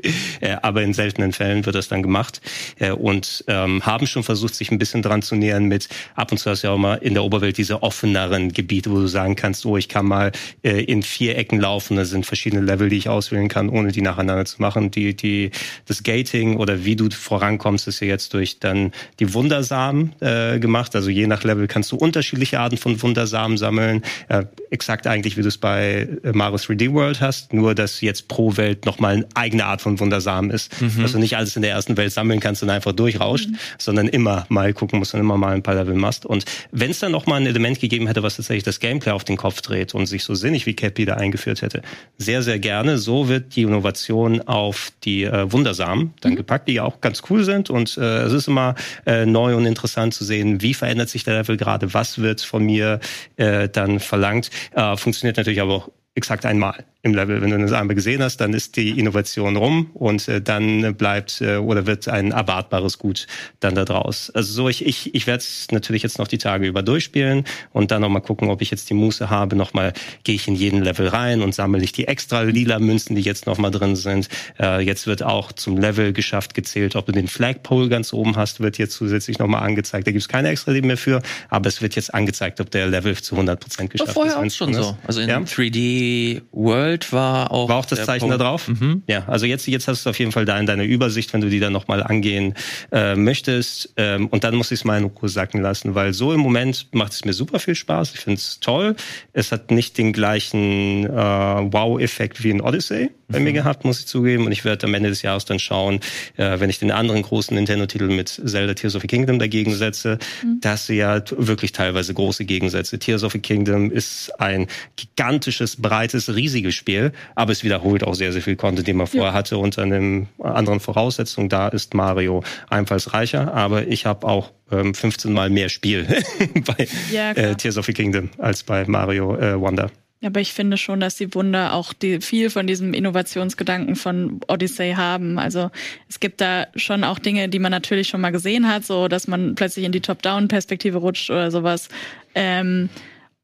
Äh, aber in seltenen Fällen wird das dann gemacht äh, und ähm, haben schon versucht, sich ein bisschen dran zu nähern mit, ab und zu hast du ja auch mal in der Oberwelt diese offeneren Gebiete, wo du sagen kannst, oh, ich kann mal äh, in vier Ecken laufen, da sind verschiedene Level, die ich auswählen kann, ohne die nacheinander zu machen. Die, die, das Gating oder wie du vorankommst, ist ja jetzt durch dann die Wundersamen äh, gemacht, also je nach nach Level kannst du unterschiedliche Arten von Wundersamen sammeln. Äh, exakt eigentlich, wie du es bei äh, Mario 3D World hast, nur dass jetzt pro Welt nochmal eine eigene Art von Wundersamen ist. Mhm. Dass du nicht alles in der ersten Welt sammeln kannst und einfach durchrauscht, mhm. sondern immer mal gucken musst und immer mal ein paar Level machst. Und wenn es dann nochmal ein Element gegeben hätte, was tatsächlich das Gameplay auf den Kopf dreht und sich so sinnig wie Cappy da eingeführt hätte, sehr, sehr gerne. So wird die Innovation auf die äh, Wundersamen dann mhm. gepackt, die ja auch ganz cool sind. Und äh, es ist immer äh, neu und interessant zu sehen, wie verändert sich der Level gerade, was wird von mir äh, dann verlangt. Äh, funktioniert natürlich aber auch exakt einmal im Level. Wenn du das einmal gesehen hast, dann ist die Innovation rum und äh, dann bleibt äh, oder wird ein erwartbares Gut dann da draus. Also so, ich, ich, ich werde es natürlich jetzt noch die Tage über durchspielen und dann nochmal gucken, ob ich jetzt die Muße habe. Nochmal gehe ich in jeden Level rein und sammle ich die extra lila Münzen, die jetzt nochmal drin sind. Äh, jetzt wird auch zum Level geschafft gezählt, ob du den Flagpole ganz oben hast, wird jetzt zusätzlich nochmal angezeigt. Da gibt es keine extra Leben mehr für, aber es wird jetzt angezeigt, ob der Level zu 100% geschafft ist. Vorher auch schon so. Also in ja? 3D World war auch. War auch das Zeichen Punkt. da drauf? Mhm. Ja, also jetzt, jetzt hast du auf jeden Fall da in deiner Übersicht, wenn du die dann nochmal angehen äh, möchtest. Ähm, und dann muss ich es mal in Ruhe sacken lassen, weil so im Moment macht es mir super viel Spaß. Ich finde es toll. Es hat nicht den gleichen äh, Wow-Effekt wie in Odyssey bei mhm. mir gehabt, muss ich zugeben. Und ich werde am Ende des Jahres dann schauen, äh, wenn ich den anderen großen Nintendo-Titel mit Zelda Tears of the Kingdom dagegen setze, mhm. dass ja wirklich teilweise große Gegensätze. Tears of the Kingdom ist ein gigantisches, breites, riesiges Spiel, aber es wiederholt auch sehr, sehr viel Content, den man vorher ja. hatte unter einem anderen Voraussetzungen. Da ist Mario einfallsreicher, aber ich habe auch ähm, 15 Mal mehr Spiel bei ja, äh, Tears of the Kingdom als bei Mario äh, Wonder. Aber ich finde schon, dass die Wunder auch die, viel von diesem Innovationsgedanken von Odyssey haben. Also es gibt da schon auch Dinge, die man natürlich schon mal gesehen hat, so dass man plötzlich in die Top-Down-Perspektive rutscht oder sowas. Ähm,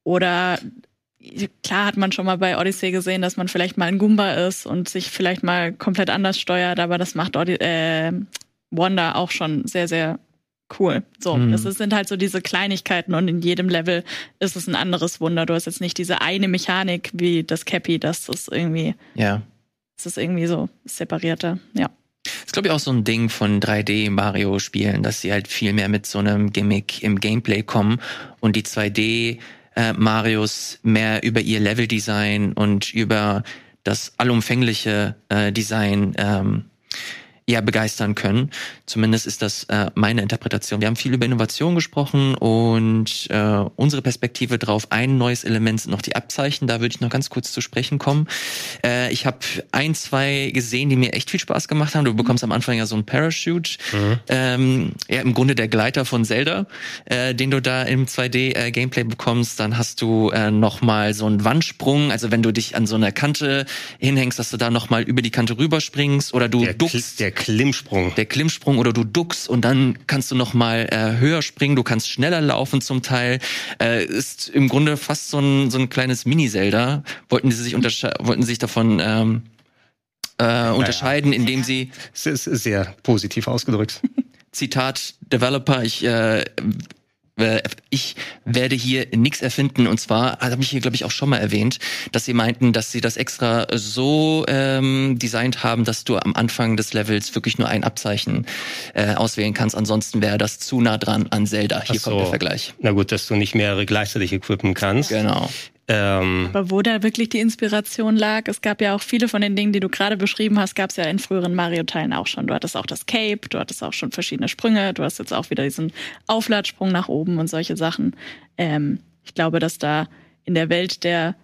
oder klar hat man schon mal bei Odyssey gesehen, dass man vielleicht mal ein Goomba ist und sich vielleicht mal komplett anders steuert, aber das macht Odyssey, äh, Wanda auch schon sehr, sehr cool. So, mhm. das sind halt so diese Kleinigkeiten und in jedem Level ist es ein anderes Wunder. Du hast jetzt nicht diese eine Mechanik wie das Cappy, dass das irgendwie, ja, das ist irgendwie so separierter, ja. Das ist, glaube ich, auch so ein Ding von 3D-Mario-Spielen, dass sie halt viel mehr mit so einem Gimmick im Gameplay kommen und die 2D- äh, Marios mehr über ihr Leveldesign und über das allumfängliche äh, Design ähm, ja begeistern können. Zumindest ist das äh, meine Interpretation. Wir haben viel über Innovation gesprochen und äh, unsere Perspektive drauf. Ein neues Element sind noch die Abzeichen. Da würde ich noch ganz kurz zu sprechen kommen. Äh, ich habe ein, zwei gesehen, die mir echt viel Spaß gemacht haben. Du bekommst am Anfang ja so ein Parachute. Mhm. Ähm, ja, im Grunde der Gleiter von Zelda, äh, den du da im 2D-Gameplay äh, bekommst. Dann hast du äh, noch mal so einen Wandsprung. Also wenn du dich an so einer Kante hinhängst, dass du da noch mal über die Kante rüberspringst oder du der duckst. Der Klimmsprung. Der Klimmsprung oder du duckst und dann kannst du noch mal äh, höher springen, du kannst schneller laufen zum Teil. Äh, ist im Grunde fast so ein, so ein kleines Mini-Zelda. Wollten sie sich wollten sich davon ähm, äh, unterscheiden, naja. indem sie... Es ist sehr positiv ausgedrückt. Zitat Developer, ich äh, äh, ich werde hier nichts erfinden. Und zwar, habe ich hier, glaube ich, auch schon mal erwähnt, dass sie meinten, dass sie das extra so ähm, designt haben, dass du am Anfang des Levels wirklich nur ein Abzeichen äh, auswählen kannst. Ansonsten wäre das zu nah dran an Zelda. Hier so. kommt der Vergleich. Na gut, dass du nicht mehrere gleichzeitig equippen kannst. Genau. Ähm, Aber wo da wirklich die Inspiration lag, es gab ja auch viele von den Dingen, die du gerade beschrieben hast, gab es ja in früheren Mario-Teilen auch schon. Du hattest auch das Cape, du hattest auch schon verschiedene Sprünge, du hast jetzt auch wieder diesen Aufladsprung nach oben Gruppen und solche Sachen. Ähm, ich glaube, dass da in der Welt der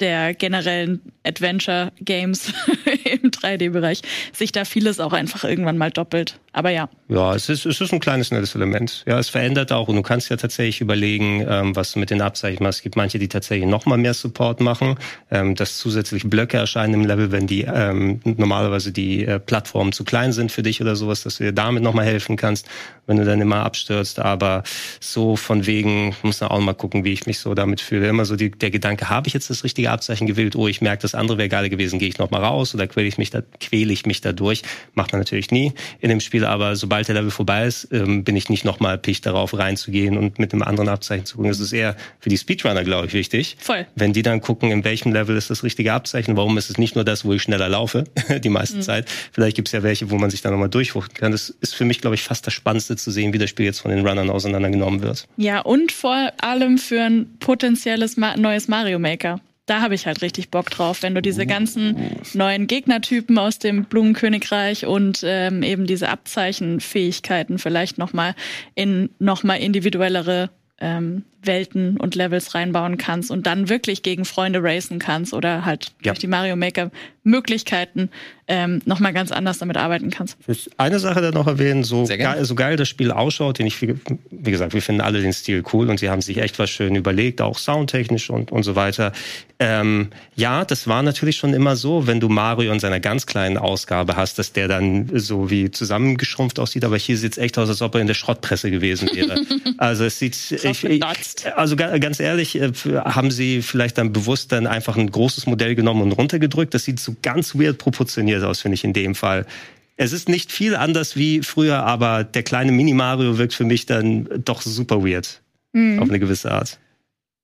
der generellen Adventure Games im 3D-Bereich sich da vieles auch einfach irgendwann mal doppelt. Aber ja. Ja, es ist, es ist ein kleines nettes Element. Ja, es verändert auch und du kannst ja tatsächlich überlegen, ähm, was du mit den Abzeichen machst. Es gibt manche, die tatsächlich noch mal mehr Support machen, ähm, dass zusätzlich Blöcke erscheinen im Level, wenn die ähm, normalerweise die äh, Plattformen zu klein sind für dich oder sowas, dass du dir damit noch mal helfen kannst, wenn du dann immer abstürzt. Aber so von wegen, muss man auch mal gucken, wie ich mich so damit fühle. Immer so die, der Gedanke, habe ich jetzt das richtige Abzeichen gewählt? Oh, ich merke, das andere wäre geil gewesen, gehe ich noch mal raus oder quäle ich mich da, quäle ich mich da durch? Macht man natürlich nie in dem Spiel, aber sobald der Level vorbei ist, ähm, bin ich nicht noch mal picht darauf reinzugehen und mit einem anderen Abzeichen zu gucken. Das ist eher für die Speedrunner, glaube ich, wichtig. Voll. Wenn die dann gucken, in welchem Level ist das richtige Abzeichen, warum ist es nicht nur das, wo ich schneller laufe, die meiste mhm. Zeit. Vielleicht gibt es ja welche, wo man sich dann nochmal durchwuchten kann. Das ist für mich, glaube ich, fast das Spannendste zu sehen, wie das Spiel jetzt von den Runnern auseinandergenommen wird. Ja, und vor allem für ein potenzielles neues Mario Maker da habe ich halt richtig Bock drauf, wenn du diese ganzen neuen Gegnertypen aus dem Blumenkönigreich und ähm, eben diese Abzeichenfähigkeiten vielleicht nochmal in nochmal individuellere ähm, Welten und Levels reinbauen kannst und dann wirklich gegen Freunde racen kannst oder halt ja. durch die Mario Maker Möglichkeiten ähm, nochmal ganz anders damit arbeiten kannst. Eine Sache da noch erwähnen, so geil, so geil das Spiel ausschaut, den ich, wie gesagt, wir finden alle den Stil cool und sie haben sich echt was schön überlegt, auch soundtechnisch und, und so weiter. Ähm, ja, das war natürlich schon immer so, wenn du Mario in seiner ganz kleinen Ausgabe hast, dass der dann so wie zusammengeschrumpft aussieht, aber hier sieht es echt aus, als ob er in der Schrottpresse gewesen wäre. also es sieht, ich, ich, also ganz ehrlich, äh, haben sie vielleicht dann bewusst dann einfach ein großes Modell genommen und runtergedrückt. Das sieht so ganz weird proportioniert aus, finde ich in dem Fall. Es ist nicht viel anders wie früher, aber der kleine Mini-Mario wirkt für mich dann doch super weird. Mhm. Auf eine gewisse Art.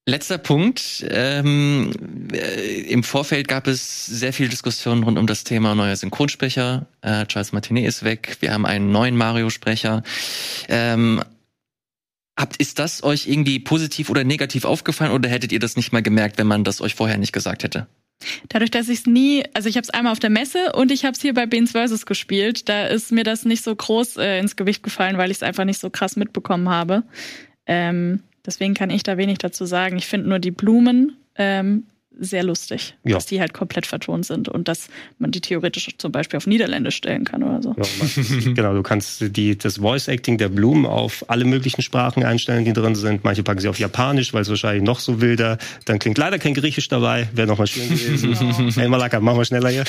Letzter Punkt. Ähm, äh, Im Vorfeld gab es sehr viel Diskussion rund um das Thema neuer Synchronsprecher. Äh, Charles Martinet ist weg. Wir haben einen neuen Mario-Sprecher. Ähm, Habt, ist das euch irgendwie positiv oder negativ aufgefallen oder hättet ihr das nicht mal gemerkt, wenn man das euch vorher nicht gesagt hätte? Dadurch, dass ich es nie, also ich habe es einmal auf der Messe und ich habe es hier bei Beans vs. gespielt, da ist mir das nicht so groß äh, ins Gewicht gefallen, weil ich es einfach nicht so krass mitbekommen habe. Ähm, deswegen kann ich da wenig dazu sagen. Ich finde nur die Blumen ähm, sehr lustig, ja. dass die halt komplett vertont sind und dass man die theoretisch zum Beispiel auf Niederländisch stellen kann oder so. Ja, genau, du kannst die, das Voice-Acting der Blumen auf alle möglichen Sprachen einstellen, die drin sind. Manche packen sie auf Japanisch, weil es wahrscheinlich noch so wilder. Dann klingt leider kein Griechisch dabei. Wäre nochmal schön gewesen. Hey Malaka, mach mal schneller hier.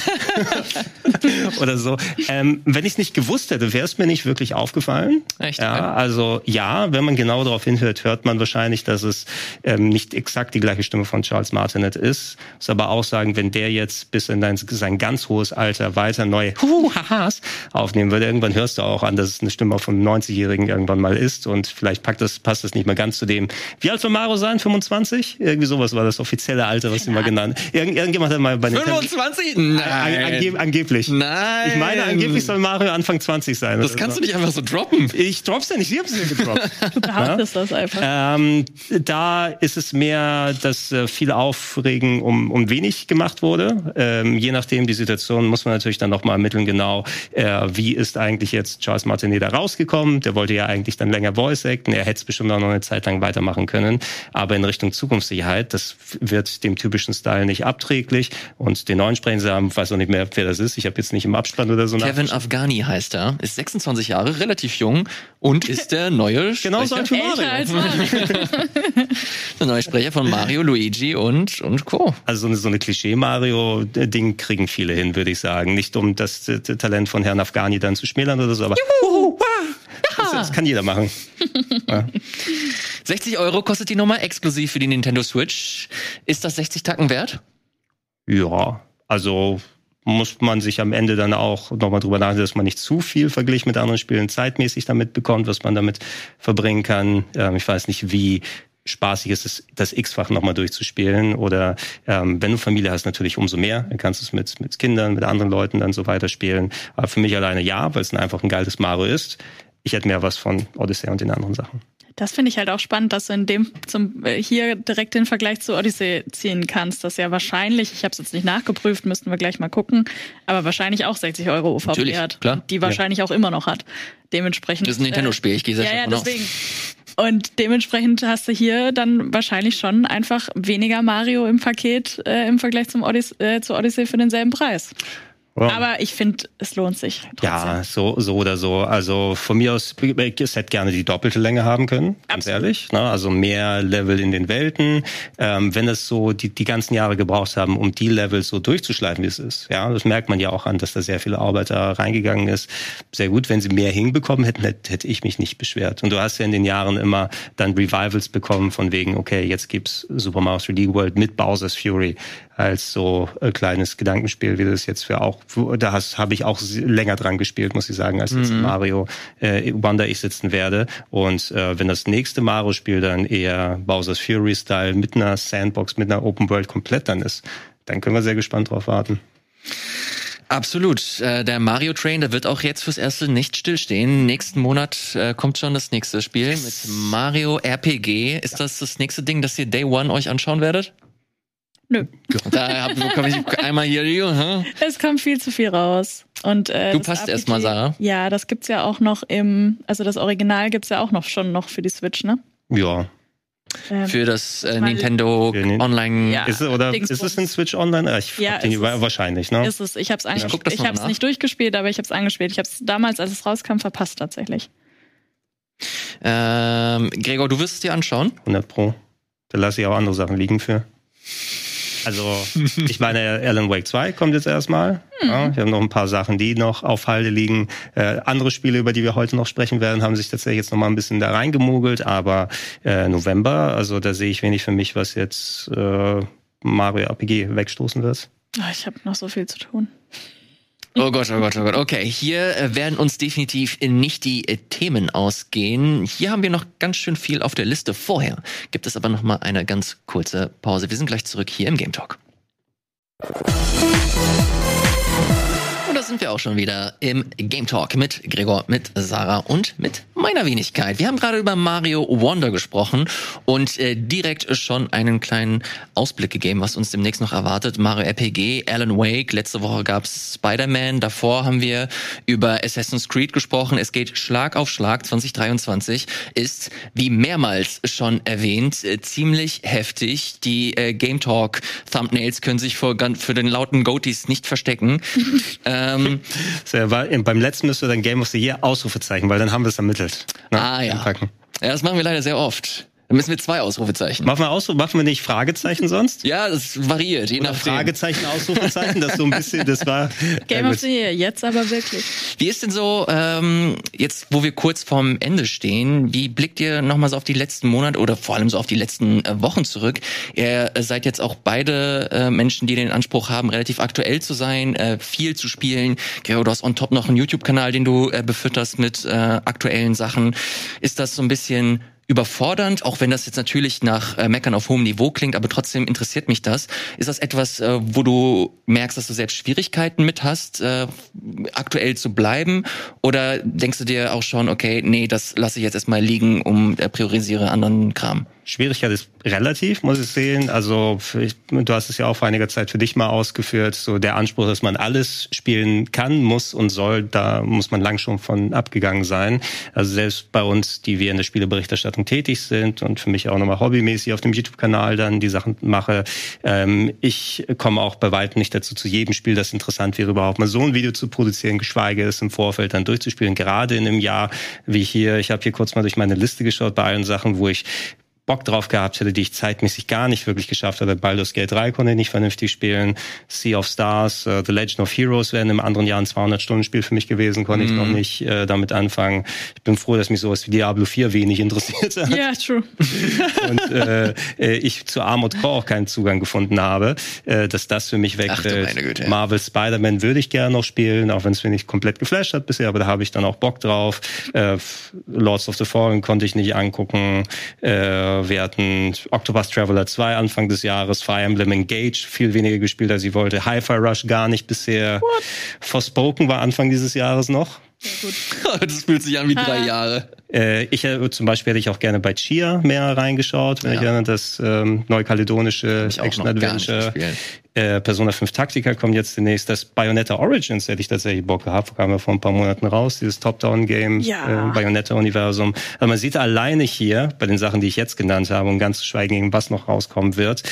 oder so. Ähm, wenn ich es nicht gewusst hätte, wäre es mir nicht wirklich aufgefallen. Echt? Ja, also ja, wenn man genau darauf hinhört, hört man wahrscheinlich, dass es ähm, nicht exakt die gleiche Stimme von Charles Martinet ist ist. Muss aber auch sagen, wenn der jetzt bis in dein, sein ganz hohes Alter weiter neue Huhahas aufnehmen würde, irgendwann hörst du auch an, dass es eine Stimme von 90-Jährigen irgendwann mal ist und vielleicht packt das, passt das nicht mehr ganz zu dem. Wie alt soll Mario sein? 25? Irgendwie sowas war das offizielle Alter, was sie mal genannt. Irgend, irgendjemand hat mal bei 25? Nein. Ange angeblich. Nein. Ich meine, angeblich soll Mario Anfang 20 sein. Das kannst so. du nicht einfach so droppen. Ich drop's ja nicht, ich hab's ja gedroppt. du behauptest ja? das einfach. Ähm, da ist es mehr, dass äh, viele aufregen Um, um wenig gemacht wurde. Ähm, je nachdem die Situation muss man natürlich dann nochmal ermitteln, genau, äh, wie ist eigentlich jetzt Charles Martinet da rausgekommen. Der wollte ja eigentlich dann länger Voice acten. Er hätte es bestimmt auch noch eine Zeit lang weitermachen können. Aber in Richtung Zukunftssicherheit, das wird dem typischen Style nicht abträglich. Und den neuen sprechen sie haben, weiß auch nicht mehr, wer das ist. Ich habe jetzt nicht im Abspann oder so Kevin Afghani heißt er, ist 26 Jahre, relativ jung und ist der neue genau Sprecher. Genau so als Mario. der neue Sprecher von Mario, Luigi und, und Co. Also so eine, so eine Klischee-Mario-Ding kriegen viele hin, würde ich sagen. Nicht um das, das, Talent von Herrn Afghani dann zu schmälern oder so, aber Juhu, das, das, kann jeder machen. ja. 60 Euro kostet die Nummer exklusiv für die Nintendo Switch. Ist das 60 Tacken wert? Ja, also muss man sich am Ende dann auch nochmal drüber nachdenken, dass man nicht zu viel verglichen mit anderen Spielen zeitmäßig damit bekommt, was man damit verbringen kann. Ähm, ich weiß nicht, wie spaßig ist es, das X-Fach nochmal durchzuspielen. Oder ähm, wenn du Familie hast, natürlich umso mehr. Dann kannst du es mit, mit Kindern, mit anderen Leuten dann so weiterspielen. Aber für mich alleine ja, weil es einfach ein geiles Mario ist. Ich hätte mehr was von Odyssey und den anderen Sachen. Das finde ich halt auch spannend, dass du in dem zum äh, hier direkt den Vergleich zu Odyssey ziehen kannst. Das ja wahrscheinlich, ich habe es jetzt nicht nachgeprüft, müssten wir gleich mal gucken, aber wahrscheinlich auch 60 Euro UVP Natürlich, hat, klar. die wahrscheinlich ja. auch immer noch hat. Dementsprechend. Das ist ein Nintendo-Spiel, ich gehe sehr äh, Ja, ja, deswegen. Und dementsprechend hast du hier dann wahrscheinlich schon einfach weniger Mario im Paket äh, im Vergleich zum Odyssey, äh, zu Odyssey für denselben Preis. Ja. Aber ich finde, es lohnt sich. Trotzdem. Ja, so, so oder so. Also von mir aus, ich hätte gerne die doppelte Länge haben können, ganz Absolut. ehrlich. Ne? Also mehr Level in den Welten. Ähm, wenn es so die, die ganzen Jahre gebraucht haben, um die Level so durchzuschleifen, wie es ist. Ja, das merkt man ja auch an, dass da sehr viele Arbeit da reingegangen ist. Sehr gut, wenn sie mehr hinbekommen hätten, hätte, hätte ich mich nicht beschwert. Und du hast ja in den Jahren immer dann Revivals bekommen von wegen, okay, jetzt gibt's Super Mario 3D World mit Bowser's Fury als so ein kleines Gedankenspiel, wie das jetzt für auch, da habe ich auch länger dran gespielt, muss ich sagen, als jetzt Mario äh, Wonder ich sitzen werde. Und äh, wenn das nächste Mario-Spiel dann eher Bowser's Fury-Style mit einer Sandbox, mit einer Open World komplett dann ist, dann können wir sehr gespannt drauf warten. Absolut. Äh, der Mario Train, der wird auch jetzt fürs Erste nicht stillstehen. Nächsten Monat äh, kommt schon das nächste Spiel mit Mario RPG. Ist das das nächste Ding, das ihr Day One euch anschauen werdet? Nö. Da hab- bekomme ich einmal hier. Hm? Es kommt viel zu viel raus. Und, äh, Du passt RPG erst mal, Sarah. Ja, das gibt's ja auch noch im, also das Original gibt's ja auch noch schon noch für die Switch, ne? Ja. Ähm, Für das äh, Nintendo Für Online. Ja. Ist es, oder Dingsbums. ist es in Switch Online? Ah, Ich Ja, den ist über, es. wahrscheinlich, ne? ist es, ich angespielt. das Ich, noch hab's nicht durchgespielt, aber ich hab's angespielt. Ich hab's damals, als es rauskam, verpasst tatsächlich. Ähm, Gregor, du wirst es dir anschauen. 100 Pro. Da lasse ich auch andere Sachen liegen für. Also, ich meine, Alan Wake 2 kommt jetzt erstmal. Ja, ich habe noch ein paar Sachen, die noch auf Halde liegen. Äh, andere Spiele, über die wir heute noch sprechen werden, haben sich tatsächlich jetzt noch mal ein bisschen da reingemogelt. Aber äh, November, also da sehe ich wenig für mich, was jetzt äh, Mario RPG wegstoßen wird. Oh, ich habe noch so viel zu tun. Oh Gott, oh Gott, oh Gott. Okay, hier äh, werden uns definitiv nicht die äh, Themen ausgehen. Hier haben wir noch ganz schön viel auf der Liste. Vorher gibt es aber noch mal eine ganz kurze Pause. Wir sind gleich zurück hier im Game Talk. Sind wir auch schon wieder im Game Talk mit Gregor, mit Sarah und mit meiner Wenigkeit. Wir haben gerade über Mario Wonder gesprochen und äh, direkt schon einen kleinen Ausblick gegeben, was uns demnächst noch erwartet. Mario RPG, Alan Wake, letzte Woche gab's Spider-Man, davor haben wir über Assassin's Creed gesprochen. Es geht Schlag auf Schlag. 2023 ist, wie mehrmals schon erwähnt, äh, ziemlich heftig. Die äh, Game Talk Thumbnails können sich vor, für den lauten Goatees nicht verstecken. ähm, So, ja, war- beim letzten müsste dann Game of the Year Ausrufezeichen, weil dann haben wir es ermittelt. Ne? Ah, ja. Einpacken. ja, das machen wir leider sehr oft. Dann müssen wir zwei Ausrufezeichen. Machen wir, Ausruf, machen wir nicht Fragezeichen sonst? Ja, das variiert, je Oder nachdem. Fragezeichen, Ausrufezeichen, das so ein bisschen, das war. Game of the Year, jetzt aber wirklich. Wie ist denn so, ähm, jetzt wo wir kurz vorm Ende stehen, wie blickt ihr nochmal so auf die letzten Monate oder vor allem so auf die letzten äh, Wochen zurück? Ihr äh, seid jetzt auch beide äh, Menschen, die den Anspruch haben, relativ aktuell zu sein, äh, viel zu spielen. Gregor, du hast on top noch einen YouTube-Kanal, den du äh, befütterst mit äh, aktuellen Sachen. Ist das so ein bisschen überfordernd, auch wenn das jetzt natürlich nach äh, Meckern auf hohem Niveau klingt, aber trotzdem interessiert mich das. Ist das etwas, äh, wo du merkst, dass du selbst Schwierigkeiten mit hast, äh, aktuell zu bleiben? Oder denkst du dir auch schon, okay, nee, das lasse ich jetzt erstmal liegen, um äh, priorisiere anderen Kram? Schwierigkeit ist relativ, muss ich sehen. Also ich, du hast es ja auch vor einiger Zeit für dich mal ausgeführt. So der Anspruch, dass man alles spielen kann, muss und soll, da muss man lang schon von abgegangen sein. Also selbst bei uns, die wir in der Spieleberichterstattung tätig sind und für mich auch nochmal hobbymäßig auf dem YouTube-Kanal dann die Sachen mache, ähm, ich komme auch bei weitem nicht dazu, zu jedem Spiel, das interessant wäre, überhaupt mal so ein Video zu produzieren, geschweige es im Vorfeld dann durchzuspielen. Gerade in einem Jahr wie hier, ich habe hier kurz mal durch meine Liste geschaut bei allen Sachen, wo ich Bock drauf gehabt hätte, die ich zeitmäßig gar nicht wirklich geschafft hatte. Baldur's Gate 3 konnte ich nicht vernünftig spielen. Sea of Stars, äh, The Legend of Heroes wäre in einem anderen Jahr ein 200-Stunden-Spiel für mich gewesen, konnte ich noch nicht äh, damit anfangen. Ich bin froh, dass mich sowas wie Diablo 4 wenig interessiert hat Ja, true. und äh, äh, ich zu Armored Core auch keinen Zugang gefunden habe, äh, dass das für mich wegfällt. meine Güte. Marvel Spider-Man würde ich gerne noch spielen, auch wenn es mir nicht komplett geflasht hat bisher, aber da habe ich dann auch Bock drauf. Äh, Lords of the Fallen konnte ich nicht angucken. Äh, wir hatten Octopus Traveler 2 Anfang des Jahres, Fire Emblem Engage viel weniger gespielt, als ich wollte. Hi-Fi Rush gar nicht bisher. Forspoken war Anfang dieses Jahres noch. Sehr gut. das fühlt sich an wie drei Ah. Jahre. Äh, ich äh, zum Beispiel hätte ich auch gerne bei Chia mehr reingeschaut, wenn ja. ich erinnere, das ähm, neukaledonische Action-Adventure. Äh, Persona 5 Taktika kommt jetzt demnächst. Das Bayonetta Origins hätte ich tatsächlich Bock gehabt. Kam ja vor ein paar Monaten raus, dieses Top-Down-Game, ja. äh, Bayonetta-Universum. Also man sieht alleine hier, bei den Sachen, die ich jetzt genannt habe, und ganz zu schweigen, was noch rauskommen wird.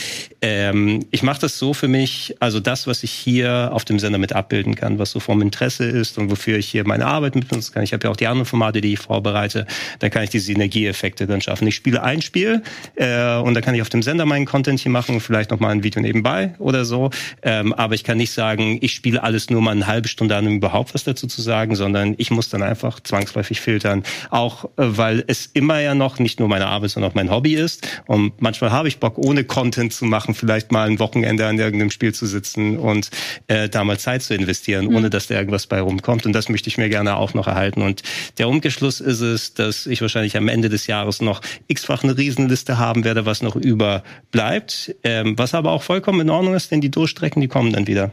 Ähm, ich mache das so für mich, also das, was ich hier auf dem Sender mit abbilden kann, was so vom Interesse ist und wofür ich hier meine Arbeit mit benutzen kann. Ich habe ja auch die anderen Formate, die ich vorbereite. Da kann ich die Synergieeffekte dann schaffen. Ich spiele ein Spiel äh, und da kann ich auf dem Sender meinen Content hier machen vielleicht noch mal ein Video nebenbei oder so. Ähm, aber ich kann nicht sagen, ich spiele alles nur mal eine halbe Stunde an, um überhaupt was dazu zu sagen, sondern ich muss dann einfach zwangsläufig filtern. Auch äh, weil es immer ja noch nicht nur meine Arbeit, sondern auch mein Hobby ist. Und manchmal habe ich Bock, ohne Content zu machen, vielleicht mal ein Wochenende an irgendeinem Spiel zu sitzen und äh, da mal Zeit zu investieren, mhm. ohne dass da irgendwas bei rumkommt. Und das möchte ich mir gerne auch noch erhalten. Und der Umgeschluss ist es, dass ich wahrscheinlich am Ende des Jahres noch x-fach eine Riesenliste haben werde, was noch überbleibt. Ähm, was aber auch vollkommen in Ordnung ist, denn die Durchstrecken, die kommen dann wieder.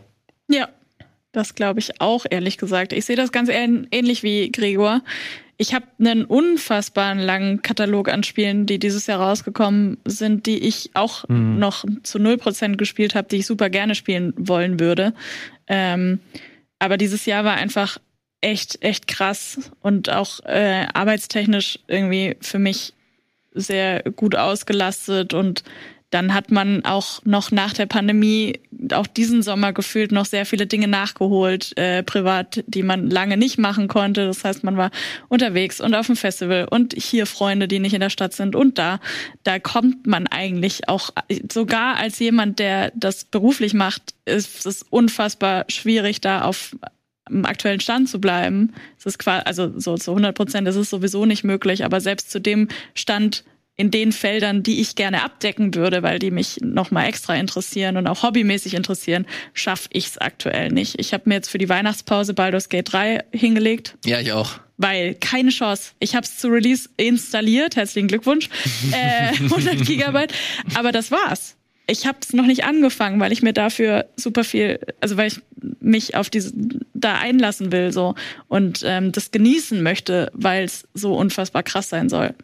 Ja, das glaube ich auch, ehrlich gesagt. Ich sehe das ganz ähnlich wie Gregor. Ich habe einen unfassbaren langen Katalog an Spielen, die dieses Jahr rausgekommen sind, die ich auch mhm. noch zu null Prozent gespielt habe, die ich super gerne spielen wollen würde. Ähm, aber dieses Jahr war einfach echt, echt krass und auch äh, arbeitstechnisch irgendwie für mich sehr gut ausgelastet und dann hat man auch noch nach der Pandemie, auch diesen Sommer gefühlt, noch sehr viele Dinge nachgeholt, äh, privat, die man lange nicht machen konnte. Das heißt, man war unterwegs und auf dem Festival und hier Freunde, die nicht in der Stadt sind und da. Da kommt man eigentlich auch, sogar als jemand, der das beruflich macht, ist es unfassbar schwierig, da auf im aktuellen Stand zu bleiben. Es ist quasi, also so zu 100 Prozent ist es sowieso nicht möglich, aber selbst zu dem Stand in den Feldern, die ich gerne abdecken würde, weil die mich nochmal extra interessieren und auch hobbymäßig interessieren, schaffe ich es aktuell nicht. Ich habe mir jetzt für die Weihnachtspause Baldur's Gate 3 hingelegt. Ja, ich auch. Weil keine Chance. Ich habe es zu Release installiert. Herzlichen Glückwunsch. äh, 100 Gigabyte. Aber das war's. Ich habe es noch nicht angefangen, weil ich mir dafür super viel, also weil ich mich auf diese da einlassen will so und ähm, das genießen möchte, weil es so unfassbar krass sein soll.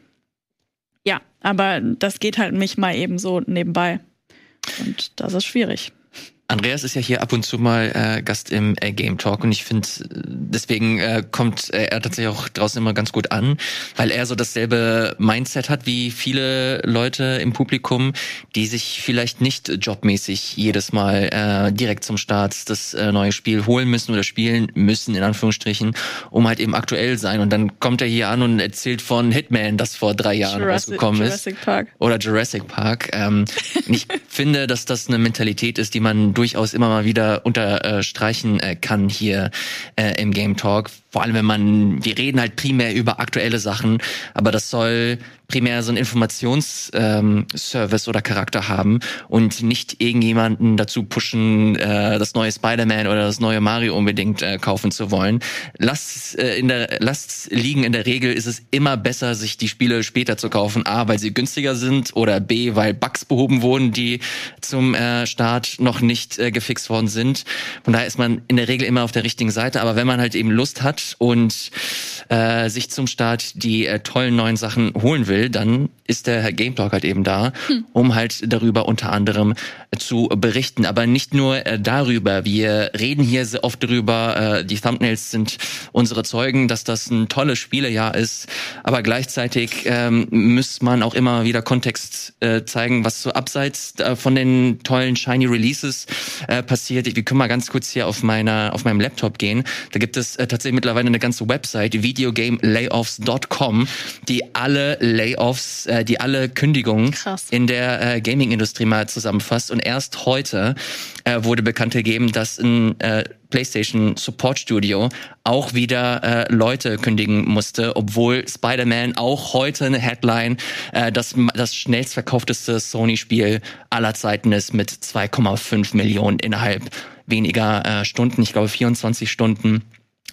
Ja, aber das geht halt nicht mal eben so nebenbei. Und das ist schwierig. Andreas ist ja hier ab und zu mal äh, Gast im äh, Game Talk und ich finde, deswegen äh, kommt äh, er tatsächlich auch draußen immer ganz gut an, weil er so dasselbe Mindset hat wie viele Leute im Publikum, die sich vielleicht nicht jobmäßig jedes Mal äh, direkt zum Start das äh, neue Spiel holen müssen oder spielen müssen, in Anführungsstrichen, um halt eben aktuell sein. Und dann kommt er hier an und erzählt von Hitman, das vor drei Jahren Jurassic, rausgekommen Jurassic ist. Park. Oder Jurassic Park. Ähm, ich finde, dass das eine Mentalität ist, die man durchaus immer mal wieder unterstreichen äh, kann hier äh, im Game Talk. Vor allem, wenn man, wir reden halt primär über aktuelle Sachen, aber das soll primär so ein Informationsservice ähm, oder Charakter haben und nicht irgendjemanden dazu pushen, äh, das neue Spider-Man oder das neue Mario unbedingt äh, kaufen zu wollen. Lasst äh, in der lasst liegen. In der Regel ist es immer besser, sich die Spiele später zu kaufen. A, weil sie günstiger sind oder B, weil Bugs behoben wurden, die zum äh, Start noch nicht äh, gefixt worden sind. Von daher ist man in der Regel immer auf der richtigen Seite. Aber wenn man halt eben Lust hat und äh, sich zum Start die äh, tollen neuen Sachen holen will, dann ist der Herr Game Talk halt eben da, hm. um halt darüber unter anderem zu berichten. Aber nicht nur äh, darüber. Wir reden hier sehr oft darüber. Äh, die Thumbnails sind unsere Zeugen, dass das ein tolles Spielejahr ist. Aber gleichzeitig ähm, muss man auch immer wieder Kontext äh, zeigen, was so abseits äh, von den tollen shiny Releases äh, passiert. Wir können mal ganz kurz hier auf meiner auf meinem Laptop gehen. Da gibt es äh, tatsächlich mittlerweile eine ganze Website, videogamelayoffs.com, die alle Layoffs, äh, die alle Kündigungen Krass. in der äh, Gaming-Industrie mal zusammenfasst. Und erst heute äh, wurde bekannt gegeben, dass ein äh, PlayStation Support Studio auch wieder äh, Leute kündigen musste, obwohl Spider-Man auch heute eine Headline äh, das das schnellst verkaufteste Sony-Spiel aller Zeiten ist mit 2,5 Millionen innerhalb weniger äh, Stunden, ich glaube 24 Stunden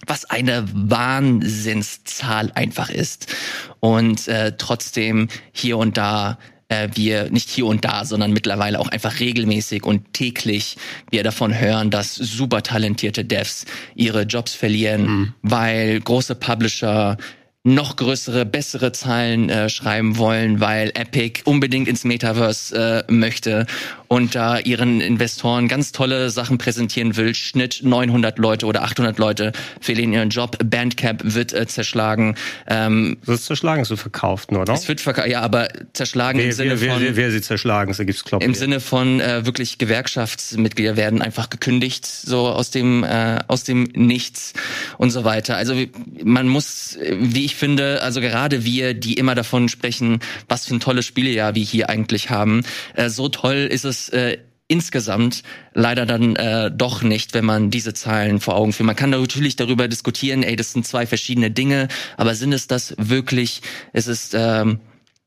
was eine Wahnsinnszahl einfach ist. Und äh, trotzdem hier und da äh, wir nicht hier und da, sondern mittlerweile auch einfach regelmäßig und täglich wir davon hören, dass super talentierte Devs ihre Jobs verlieren, mhm. weil große Publisher noch größere, bessere Zahlen äh, schreiben wollen, weil Epic unbedingt ins Metaverse äh, möchte und da ihren Investoren ganz tolle Sachen präsentieren will. Schnitt 900 Leute oder 800 Leute verlieren ihren Job. Bandcamp wird äh, zerschlagen. Ähm, das ist zerschlagen, ist so verkauft, oder? Es wird verkauft, ja, aber zerschlagen wer, im Sinne wer, von... Wer, wer sie zerschlagen, da gibt's Kloppen. Im Sinne von äh, wirklich Gewerkschaftsmitglieder werden einfach gekündigt, so aus dem, äh, aus dem Nichts und so weiter. Also man muss, wie ich finde, also gerade wir, die immer davon sprechen, was für ein tolles Spielejahr wir hier eigentlich haben, äh, so toll ist es äh, insgesamt leider dann äh, doch nicht, wenn man diese Zahlen vor Augen führt. Man kann natürlich darüber diskutieren, ey, das sind zwei verschiedene Dinge, aber sind es das wirklich? Es ist ähm,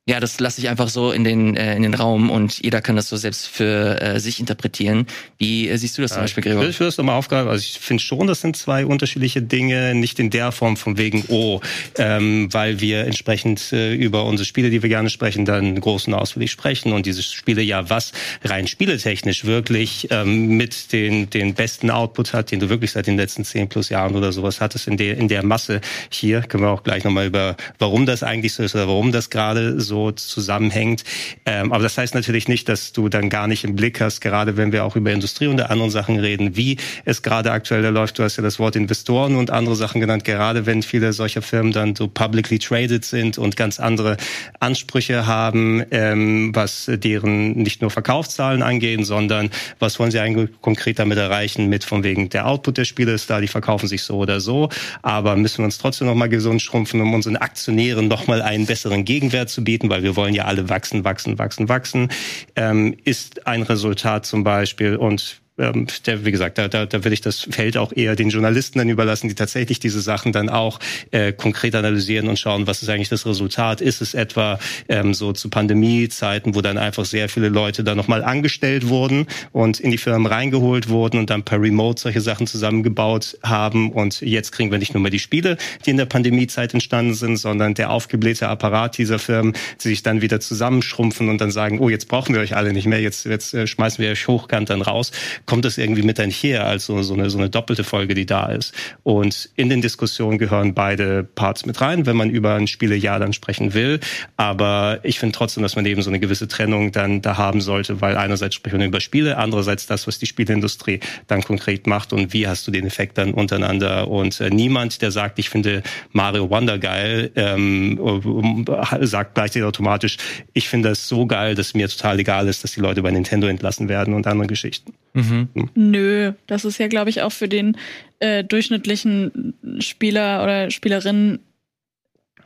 ja, das lasse ich einfach so in den, äh, in den Raum und jeder kann das so selbst für äh, sich interpretieren. Wie äh, siehst du das zum Beispiel, Gregor? Ich würde es nochmal aufgreifen. Also ich finde schon, das sind zwei unterschiedliche Dinge, nicht in der Form von wegen, oh, ähm, weil wir entsprechend äh, über unsere Spiele, die wir gerne sprechen, dann groß und ausführlich sprechen und diese Spiele ja was rein spieletechnisch wirklich ähm, mit den, den besten Output hat, den du wirklich seit den letzten zehn plus Jahren oder sowas hattest in der, in der Masse hier. Können wir auch gleich nochmal über, warum das eigentlich so ist oder warum das gerade so so zusammenhängt. Ähm, aber das heißt natürlich nicht, dass du dann gar nicht im Blick hast, gerade wenn wir auch über Industrie und anderen Sachen reden, wie es gerade aktuell läuft. Du hast ja das Wort Investoren und andere Sachen genannt, gerade wenn viele solcher Firmen dann so publicly traded sind und ganz andere Ansprüche haben, ähm, was deren nicht nur Verkaufszahlen angehen, sondern was wollen sie eigentlich konkret damit erreichen mit von wegen der Output der Spiele ist da, die verkaufen sich so oder so, aber müssen wir uns trotzdem noch mal gesund schrumpfen, um unseren Aktionären noch mal einen besseren Gegenwert zu bieten anbieten, weil wir wollen ja alle wachsen, wachsen, wachsen, wachsen, ähm, ist ein Resultat zum Beispiel und ähm, der, wie gesagt, da, da, da will ich das Feld auch eher den Journalisten dann überlassen, die tatsächlich diese Sachen dann auch äh, konkret analysieren und schauen, was ist eigentlich das Resultat? Ist es etwa ähm, so zu Pandemiezeiten, wo dann einfach sehr viele Leute da nochmal angestellt wurden und in die Firmen reingeholt wurden und dann per Remote solche Sachen zusammengebaut haben und jetzt kriegen wir nicht nur mehr die Spiele, die in der Pandemiezeit entstanden sind, sondern der aufgeblähte Apparat dieser Firmen, die sich dann wieder zusammenschrumpfen und dann sagen, oh, jetzt brauchen wir euch alle nicht mehr, jetzt, jetzt äh, schmeißen wir euch hochkant dann raus kommt das irgendwie mit einher als so, so, eine, so eine doppelte Folge, die da ist. Und in den Diskussionen gehören beide Parts mit rein, wenn man über ein Spielejahr dann sprechen will. Aber ich finde trotzdem, dass man eben so eine gewisse Trennung dann da haben sollte, weil einerseits sprechen wir über Spiele, andererseits das, was die Spieleindustrie dann konkret macht und wie hast du den Effekt dann untereinander. Und äh, niemand, der sagt, ich finde Mario Wonder geil, ähm, äh, sagt gleichzeitig automatisch, ich finde es so geil, dass mir total egal ist, dass die Leute bei Nintendo entlassen werden und andere Geschichten. Mhm. Nö, das ist ja, glaube ich, auch für den äh, durchschnittlichen Spieler oder Spielerin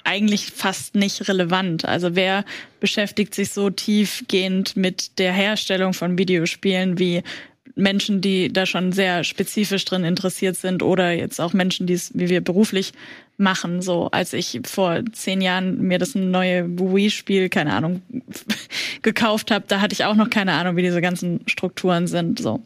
eigentlich fast nicht relevant. Also wer beschäftigt sich so tiefgehend mit der Herstellung von Videospielen wie Menschen, die da schon sehr spezifisch drin interessiert sind oder jetzt auch Menschen, die es wie wir beruflich machen. So, als ich vor zehn Jahren mir das neue Wii-Spiel, keine Ahnung, gekauft habe, da hatte ich auch noch keine Ahnung, wie diese ganzen Strukturen sind. So.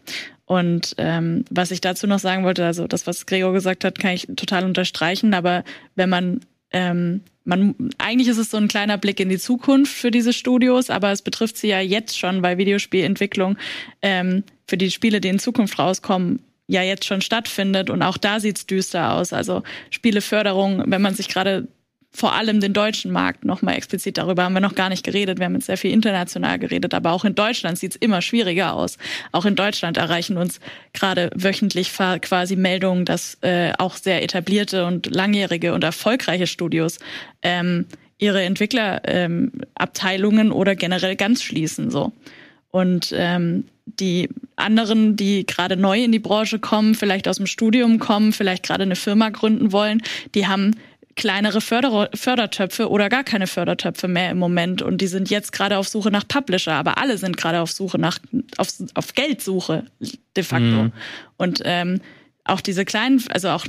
Und ähm, was ich dazu noch sagen wollte, also das, was Gregor gesagt hat, kann ich total unterstreichen. Aber wenn man ähm, man, eigentlich ist es so ein kleiner Blick in die Zukunft für diese Studios, aber es betrifft sie ja jetzt schon, weil Videospielentwicklung ähm, für die Spiele, die in Zukunft rauskommen, ja jetzt schon stattfindet und auch da sieht's düster aus. Also Spieleförderung, wenn man sich gerade vor allem den deutschen Markt nochmal explizit darüber haben wir noch gar nicht geredet. Wir haben jetzt sehr viel international geredet, aber auch in Deutschland sieht's immer schwieriger aus. Auch in Deutschland erreichen uns gerade wöchentlich quasi Meldungen, dass äh, auch sehr etablierte und langjährige und erfolgreiche Studios ähm, ihre Entwicklerabteilungen ähm, oder generell ganz schließen so. Und ähm, die anderen, die gerade neu in die Branche kommen, vielleicht aus dem Studium kommen, vielleicht gerade eine Firma gründen wollen, die haben kleinere Förder Fördertöpfe oder gar keine Fördertöpfe mehr im Moment und die sind jetzt gerade auf Suche nach Publisher, aber alle sind gerade auf Suche nach auf, auf Geldsuche de facto. Mhm. Und ähm, auch diese kleinen, also auch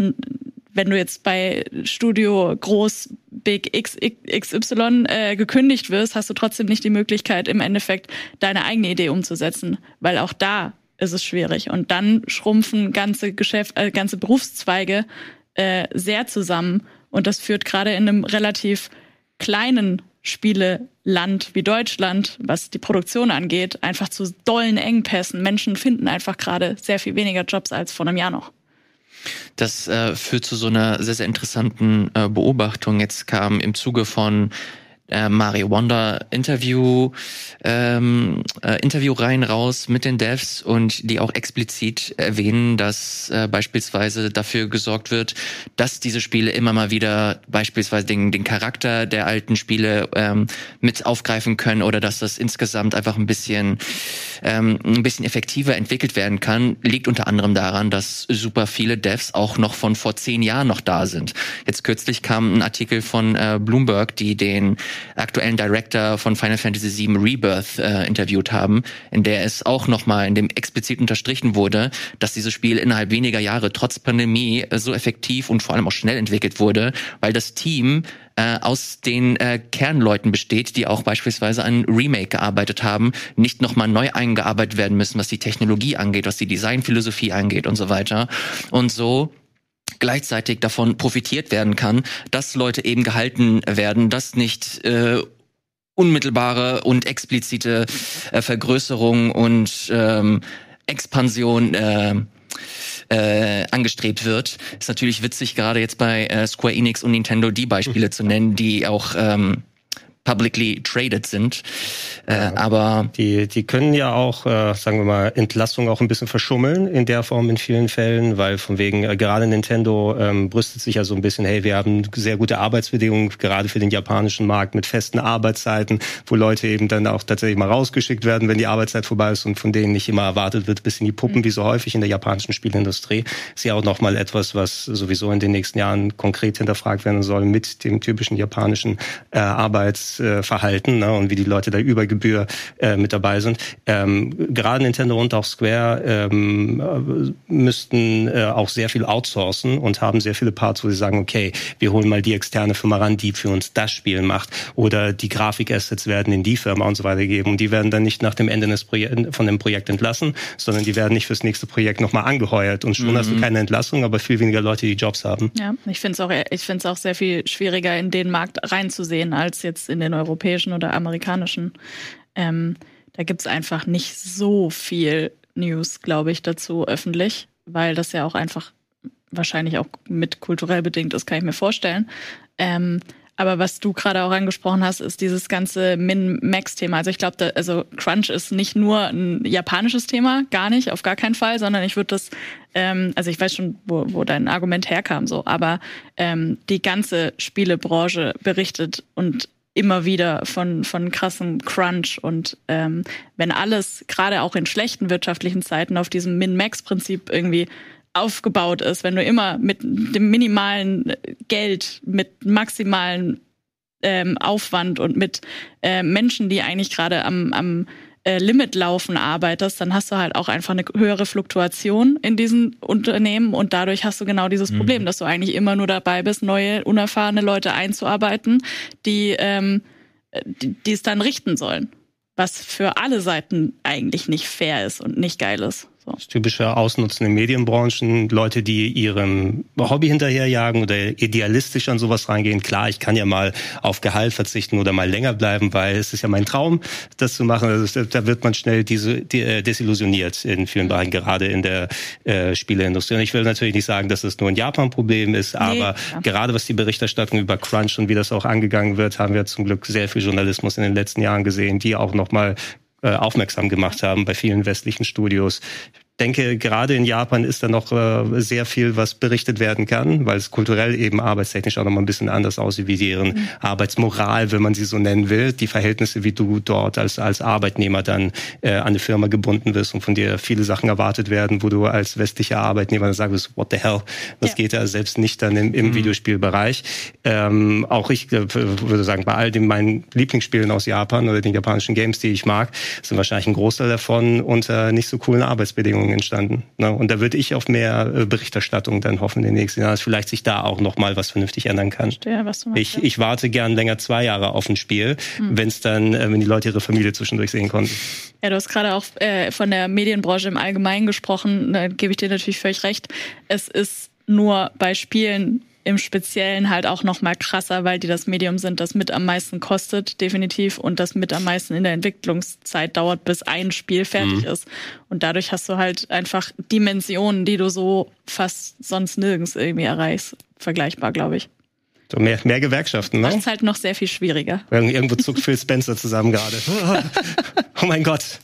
wenn du jetzt bei Studio Groß Big X, XY äh, gekündigt wirst, hast du trotzdem nicht die Möglichkeit, im Endeffekt deine eigene Idee umzusetzen, weil auch da ist es schwierig. Und dann schrumpfen ganze Geschäft, äh, ganze Berufszweige äh, sehr zusammen. Und das führt gerade in einem relativ kleinen Spieleland wie Deutschland, was die Produktion angeht, einfach zu dollen Engpässen. Menschen finden einfach gerade sehr viel weniger Jobs als vor einem Jahr noch. Das äh, führt zu so einer sehr, sehr interessanten äh, Beobachtung. Jetzt kam im Zuge von äh, Mario Wonder Interview ähm, äh, Interviewreihen raus mit den Devs und die auch explizit erwähnen, dass äh, beispielsweise dafür gesorgt wird, dass diese Spiele immer mal wieder beispielsweise den, den Charakter der alten Spiele ähm, mit aufgreifen können oder dass das insgesamt einfach ein bisschen ähm, ein bisschen effektiver entwickelt werden kann, liegt unter anderem daran, dass super viele Devs auch noch von vor zehn Jahren noch da sind. Jetzt kürzlich kam ein Artikel von äh, Bloomberg, die den aktuellen Director von Final Fantasy VII Rebirth äh, interviewt haben, in der es auch nochmal in dem explizit unterstrichen wurde, dass dieses Spiel innerhalb weniger Jahre trotz Pandemie äh, so effektiv und vor allem auch schnell entwickelt wurde, weil das Team äh, aus den äh, Kernleuten besteht, die auch beispielsweise an Remake gearbeitet haben, nicht nochmal neu eingearbeitet werden müssen, was die Technologie angeht, was die Designphilosophie angeht und so weiter. Und so gleichzeitig davon profitiert werden kann, dass Leute eben gehalten werden, dass nicht äh, unmittelbare und explizite äh, Vergrößerung und ähm, Expansion äh, äh, angestrebt wird. Ist natürlich witzig, gerade jetzt bei äh, Square Enix und Nintendo die Beispiele zu nennen, die auch ähm, publicly traded sind. Äh, ja. Aber die, die können ja auch, äh, sagen wir mal, Entlassung auch ein bisschen verschummeln in der Form in vielen Fällen, weil von wegen äh, gerade Nintendo ähm, brüstet sich ja so ein bisschen, hey, wir haben sehr gute Arbeitsbedingungen, gerade für den japanischen Markt mit festen Arbeitszeiten, wo Leute eben dann auch tatsächlich mal rausgeschickt werden, wenn die Arbeitszeit vorbei ist und von denen nicht immer erwartet wird, bis in die Puppen, mhm. wie so häufig in der japanischen Spielindustrie. Ist ja auch nochmal etwas, was sowieso in den nächsten Jahren konkret hinterfragt werden soll mit dem typischen japanischen äh, Arbeits Verhalten ne, und wie die Leute da über Gebühr äh, mit dabei sind. Ähm, gerade Nintendo und auch Square ähm, müssten äh, auch sehr viel outsourcen und haben sehr viele Parts, wo sie sagen, okay, wir holen mal die externe Firma ran, die für uns das Spiel macht oder die Grafikassets werden in die Firma und so weiter gegeben und die werden dann nicht nach dem Ende des Projek von dem Projekt entlassen, sondern die werden nicht fürs nächste Projekt nochmal angeheuert und schon mhm. hast du keine Entlassung, aber viel weniger Leute, die Jobs haben. Ja, ich finde es auch, ich finde es auch sehr viel schwieriger in den Markt reinzusehen als jetzt in den europäischen oder amerikanischen. Ähm, da gibt es einfach nicht so viel News, glaube ich, dazu öffentlich, weil das ja auch einfach wahrscheinlich auch mit kulturell bedingt ist, kann ich mir vorstellen. Ähm, aber was du gerade auch angesprochen hast, ist dieses ganze Min-Max-Thema. Also ich glaube, also Crunch ist nicht nur ein japanisches Thema, gar nicht, auf gar keinen Fall, sondern ich würde das, ähm, also ich weiß schon, wo, wo dein Argument herkam, so, aber ähm, die ganze Spielebranche berichtet und immer wieder von, von krassem Crunch. Und ähm, wenn alles gerade auch in schlechten wirtschaftlichen Zeiten auf diesem Min-Max-Prinzip irgendwie aufgebaut ist, wenn du immer mit dem minimalen Geld, mit maximalen ähm, Aufwand und mit äh, Menschen, die eigentlich gerade am, am äh, Limit laufen arbeitest, dann hast du halt auch einfach eine höhere Fluktuation in diesen Unternehmen und dadurch hast du genau dieses mhm. Problem, dass du eigentlich immer nur dabei bist, neue, unerfahrene Leute einzuarbeiten, die, ähm, die, die es dann richten sollen. Was für alle Seiten eigentlich nicht fair ist und nicht geil ist. So. Das typische Ausnutzen in Medienbranchen, Leute, die ihrem Hobby hinterherjagen oder idealistisch an sowas reingehen. Klar, ich kann ja mal auf Gehalt verzichten oder mal länger bleiben, weil es ist ja mein Traum, das zu machen. Also da wird man schnell diese, die, äh, desillusioniert in vielen Bereichen, gerade in der äh, Spieleindustrie. Und ich will natürlich nicht sagen, dass es nur ein Japan-Problem ist, aber ja. gerade was die Berichterstattung über Crunch und wie das auch angegangen wird, haben wir zum Glück sehr viel Journalismus in den letzten Jahren gesehen, die auch nochmal aufmerksam gemacht haben bei vielen westlichen Studios denke, gerade in Japan ist da noch äh, sehr viel, was berichtet werden kann, weil es kulturell eben arbeitstechnisch auch noch mal ein bisschen anders aussieht, wie deren mhm. Arbeitsmoral, wenn man sie so nennen will, die Verhältnisse, wie du dort als, als Arbeitnehmer dann äh, an eine Firma gebunden wirst und von dir viele Sachen erwartet werden, wo du als westlicher Arbeitnehmer dann sagst, what the hell, was ja. geht da selbst nicht dann im, im mhm. Videospielbereich. Ähm, auch ich äh, würde sagen, bei all den meinen Lieblingsspielen aus Japan oder den japanischen Games, die ich mag, sind wahrscheinlich ein Großteil davon unter nicht so coolen Arbeitsbedingungen Entwicklung entstanden. Ne? Und da würde ich auf mehr äh, Berichterstattung dann hoffen in den nächsten Jahren, dass vielleicht sich da auch noch mal was vernünftig ändern kann. Verstehe, was du meinst, ich, ich warte gern länger zwei Jahre auf ein Spiel, hm. wenn es dann, äh, wenn die Leute ihre Familie zwischendurch sehen konnten. Ja, du hast gerade auch äh, von der Medienbranche im Allgemeinen gesprochen. Da gebe ich dir natürlich völlig recht. Es ist nur bei Spielen im Speziellen halt auch noch mal krasser, weil die das Medium sind, das mit am meisten kostet, definitiv, und das mit am meisten in der Entwicklungszeit dauert, bis ein Spiel fertig mhm. ist. Und dadurch hast du halt einfach Dimensionen, die du so fast sonst nirgends irgendwie erreichst. Vergleichbar, glaube ich. So mehr, mehr Gewerkschaften, ne? Das ist halt noch sehr viel schwieriger. Irgendwo zuckt Phil Spencer zusammen gerade. oh mein Gott.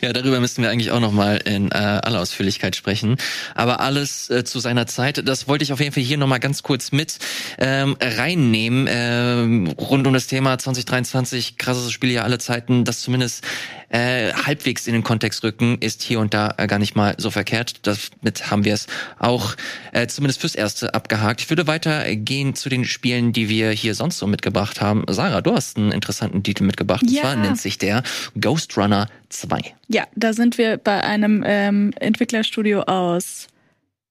Ja, darüber müssten wir eigentlich auch noch mal in äh, aller Ausführlichkeit sprechen. Aber alles äh, zu seiner Zeit. Das wollte ich auf jeden Fall hier noch mal ganz kurz mit ähm, reinnehmen ähm, rund um das Thema 2023 krasseste Spiel ja alle Zeiten. Das zumindest äh, halbwegs in den Kontext rücken ist hier und da äh, gar nicht mal so verkehrt. Damit haben wir es auch äh, zumindest fürs erste abgehakt. Ich würde weitergehen zu den Spielen, die wir hier sonst so mitgebracht haben. Sarah, du hast einen interessanten Titel mitgebracht. Ja. Und zwar nennt sich der Ghost Runner 2. Ja, da sind wir bei einem ähm, Entwicklerstudio aus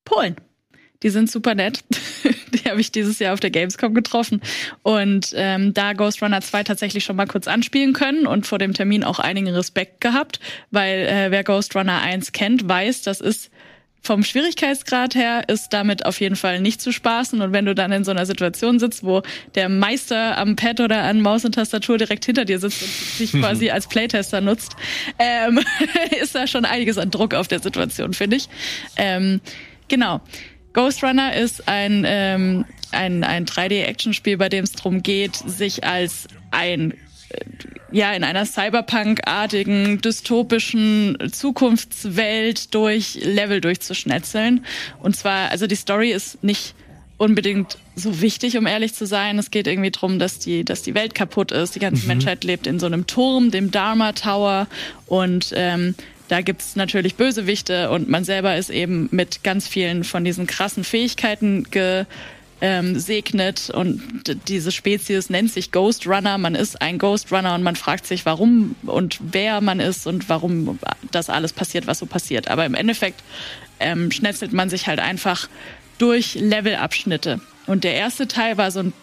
Polen. Die sind super nett. die habe ich dieses Jahr auf der Gamescom getroffen. Und ähm, da Ghost Runner 2 tatsächlich schon mal kurz anspielen können und vor dem Termin auch einigen Respekt gehabt, weil äh, wer Ghost Runner 1 kennt, weiß, das ist vom Schwierigkeitsgrad her ist damit auf jeden Fall nicht zu spaßen. Und wenn du dann in so einer Situation sitzt, wo der Meister am Pad oder an Maus und Tastatur direkt hinter dir sitzt und sich quasi als Playtester nutzt, ähm, ist da schon einiges an Druck auf der Situation, finde ich. Ähm, genau. Ghost Runner ist ein, ähm, ein, ein 3D-Action-Spiel, bei dem es darum geht, sich als ein ja, in einer Cyberpunk-artigen, dystopischen Zukunftswelt durch Level durchzuschnetzeln. Und zwar, also die Story ist nicht unbedingt so wichtig, um ehrlich zu sein. Es geht irgendwie drum, dass die, dass die Welt kaputt ist. Die ganze mhm. Menschheit lebt in so einem Turm, dem Dharma Tower. Und ähm, da gibt's natürlich Bösewichte und man selber ist eben mit ganz vielen von diesen krassen Fähigkeiten ge ähm, segnet und diese Spezies nennt sich Ghost Runner. Man ist ein Ghost Runner und man fragt sich, warum und wer man ist und warum das alles passiert, was so passiert. Aber im Endeffekt ähm, schnetzelt man sich halt einfach durch Levelabschnitte. Und der erste Teil war so ein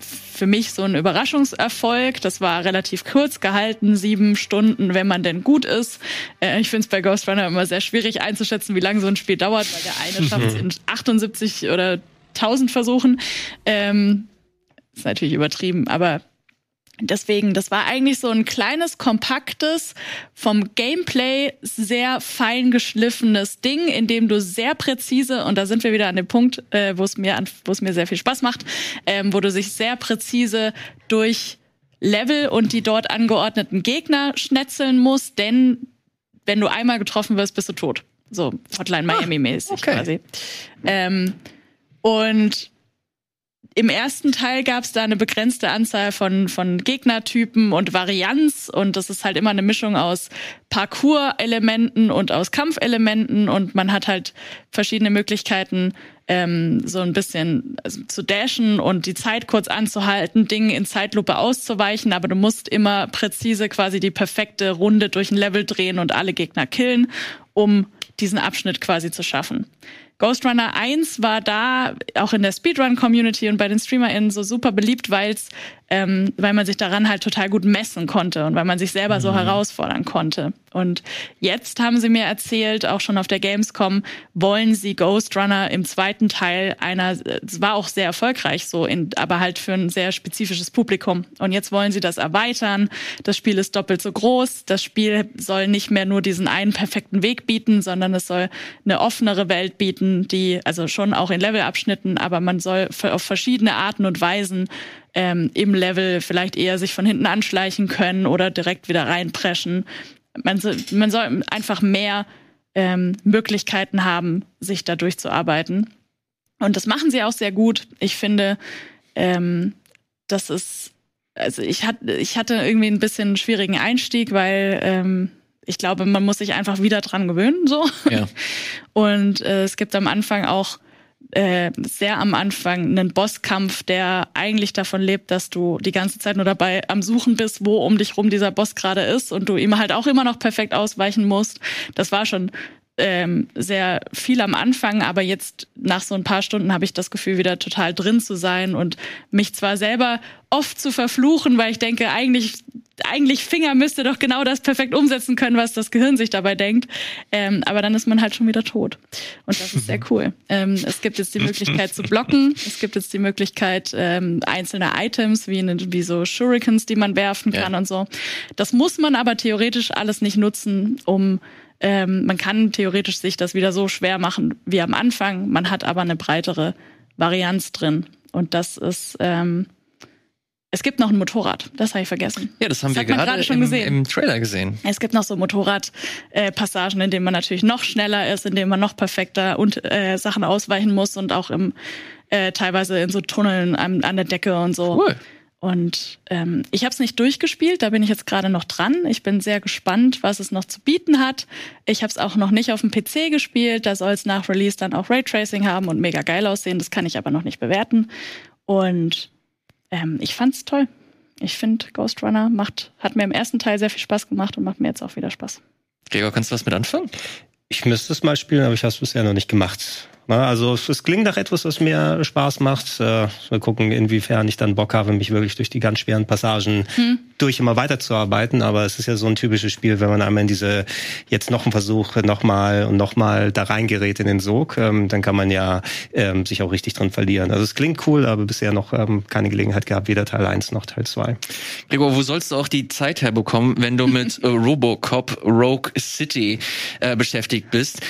für mich so ein Überraschungserfolg. Das war relativ kurz gehalten, sieben Stunden, wenn man denn gut ist. Äh, ich finde es bei Ghost Runner immer sehr schwierig einzuschätzen, wie lange so ein Spiel dauert, weil der eine schafft es in 78 oder tausend versuchen. Ähm, ist natürlich übertrieben, aber Deswegen, das war eigentlich so ein kleines, kompaktes, vom Gameplay sehr fein geschliffenes Ding, in dem du sehr präzise, und da sind wir wieder an dem Punkt, äh, wo es mir, wo es mir sehr viel Spaß macht, ähm, wo du sich sehr präzise durch Level und die dort angeordneten Gegner schnetzeln musst, denn wenn du einmal getroffen wirst, bist du tot. So Hotline ah, Miami mäßig ah, okay. quasi. Ähm, und im ersten Teil gab es da eine begrenzte Anzahl von, von Gegnertypen und Varianz und das ist halt immer eine Mischung aus Parcours-Elementen und aus Kampfelementen und man hat halt verschiedene Möglichkeiten, ähm, so ein bisschen also, zu dashen und die Zeit kurz anzuhalten, Dinge in Zeitlupe auszuweichen, aber du musst immer präzise quasi die perfekte Runde durch ein Level drehen und alle Gegner killen, um diesen Abschnitt quasi zu schaffen. Ghost Runner 1 war da auch in der Speedrun-Community und bei den StreamerInnen so super beliebt, weil's, ähm, weil man sich daran halt total gut messen konnte und weil man sich selber so mhm. herausfordern konnte. Und jetzt haben sie mir erzählt, auch schon auf der Gamescom, wollen sie Ghost Runner im zweiten Teil einer, es war auch sehr erfolgreich so, in, aber halt für ein sehr spezifisches Publikum. Und jetzt wollen sie das erweitern. Das Spiel ist doppelt so groß. Das Spiel soll nicht mehr nur diesen einen perfekten Weg bieten, sondern es soll eine offenere Welt bieten, die, also schon auch in Levelabschnitten, aber man soll auf verschiedene Arten und Weisen ähm, im Level vielleicht eher sich von hinten anschleichen können oder direkt wieder reinpreschen man, soll, man soll einfach mehr ähm, Möglichkeiten haben, sich da durchzuarbeiten. Und das machen sie auch sehr gut. Ich finde, ähm, das ist, also ich hatte, ich hatte irgendwie ein bisschen einen schwierigen Einstieg, weil ähm, ich glaube, man muss sich einfach wieder dran gewöhnen, so. Ja. Und äh, es gibt am Anfang auch äh, sehr am Anfang einen Bosskampf, der eigentlich davon lebt, dass du die ganze Zeit nur dabei am Suchen bist, wo um dich rum dieser Boss gerade ist und du ihm halt auch immer noch perfekt ausweichen musst. Das war schon ähm, sehr viel am Anfang, aber jetzt nach so ein paar Stunden habe ich das Gefühl, wieder total drin zu sein und mich zwar selber oft zu verfluchen, weil ich denke, eigentlich, eigentlich Finger müsste doch genau das perfekt umsetzen können, was das Gehirn sich dabei denkt. Ähm, aber dann ist man halt schon wieder tot. Und das ist sehr cool. Ähm, es gibt jetzt die Möglichkeit zu blocken. Es gibt jetzt die Möglichkeit, ähm, einzelne Items wie, eine, wie so Shurikens, die man werfen kann ja. und so. Das muss man aber theoretisch alles nicht nutzen, um ähm, man kann theoretisch sich das wieder so schwer machen wie am Anfang. Man hat aber eine breitere Varianz drin. Und das ist, ähm, es gibt noch ein Motorrad, das habe ich vergessen. Ja, das haben das wir gerade schon im, gesehen. im Trailer gesehen. Es gibt noch so Motorradpassagen, äh, in denen man natürlich noch schneller ist, in denen man noch perfekter und äh, Sachen ausweichen muss und auch im äh, teilweise in so Tunneln an, an der Decke und so. Cool. Und ähm, ich habe es nicht durchgespielt, da bin ich jetzt gerade noch dran. Ich bin sehr gespannt, was es noch zu bieten hat. Ich habe es auch noch nicht auf dem PC gespielt. Da soll es nach Release dann auch Raytracing haben und mega geil aussehen. Das kann ich aber noch nicht bewerten. Und ähm, ich fand's toll. Ich finde, Ghost Runner macht, hat mir im ersten Teil sehr viel Spaß gemacht und macht mir jetzt auch wieder Spaß. Gregor, kannst du was mit anfangen? Ich müsste es mal spielen, aber ich habe es bisher noch nicht gemacht. Also es klingt nach etwas, was mir Spaß macht. Äh, mal gucken, inwiefern ich dann Bock habe, mich wirklich durch die ganz schweren Passagen hm. durch immer weiterzuarbeiten. Aber es ist ja so ein typisches Spiel, wenn man einmal in diese jetzt noch einen Versuch nochmal und nochmal da reingerät in den Sog, ähm, dann kann man ja ähm, sich auch richtig drin verlieren. Also es klingt cool, aber bisher noch ähm, keine Gelegenheit gehabt, weder Teil 1 noch Teil 2. Gregor, wo sollst du auch die Zeit herbekommen, wenn du mit äh, Robocop Rogue City äh, beschäftigt bist?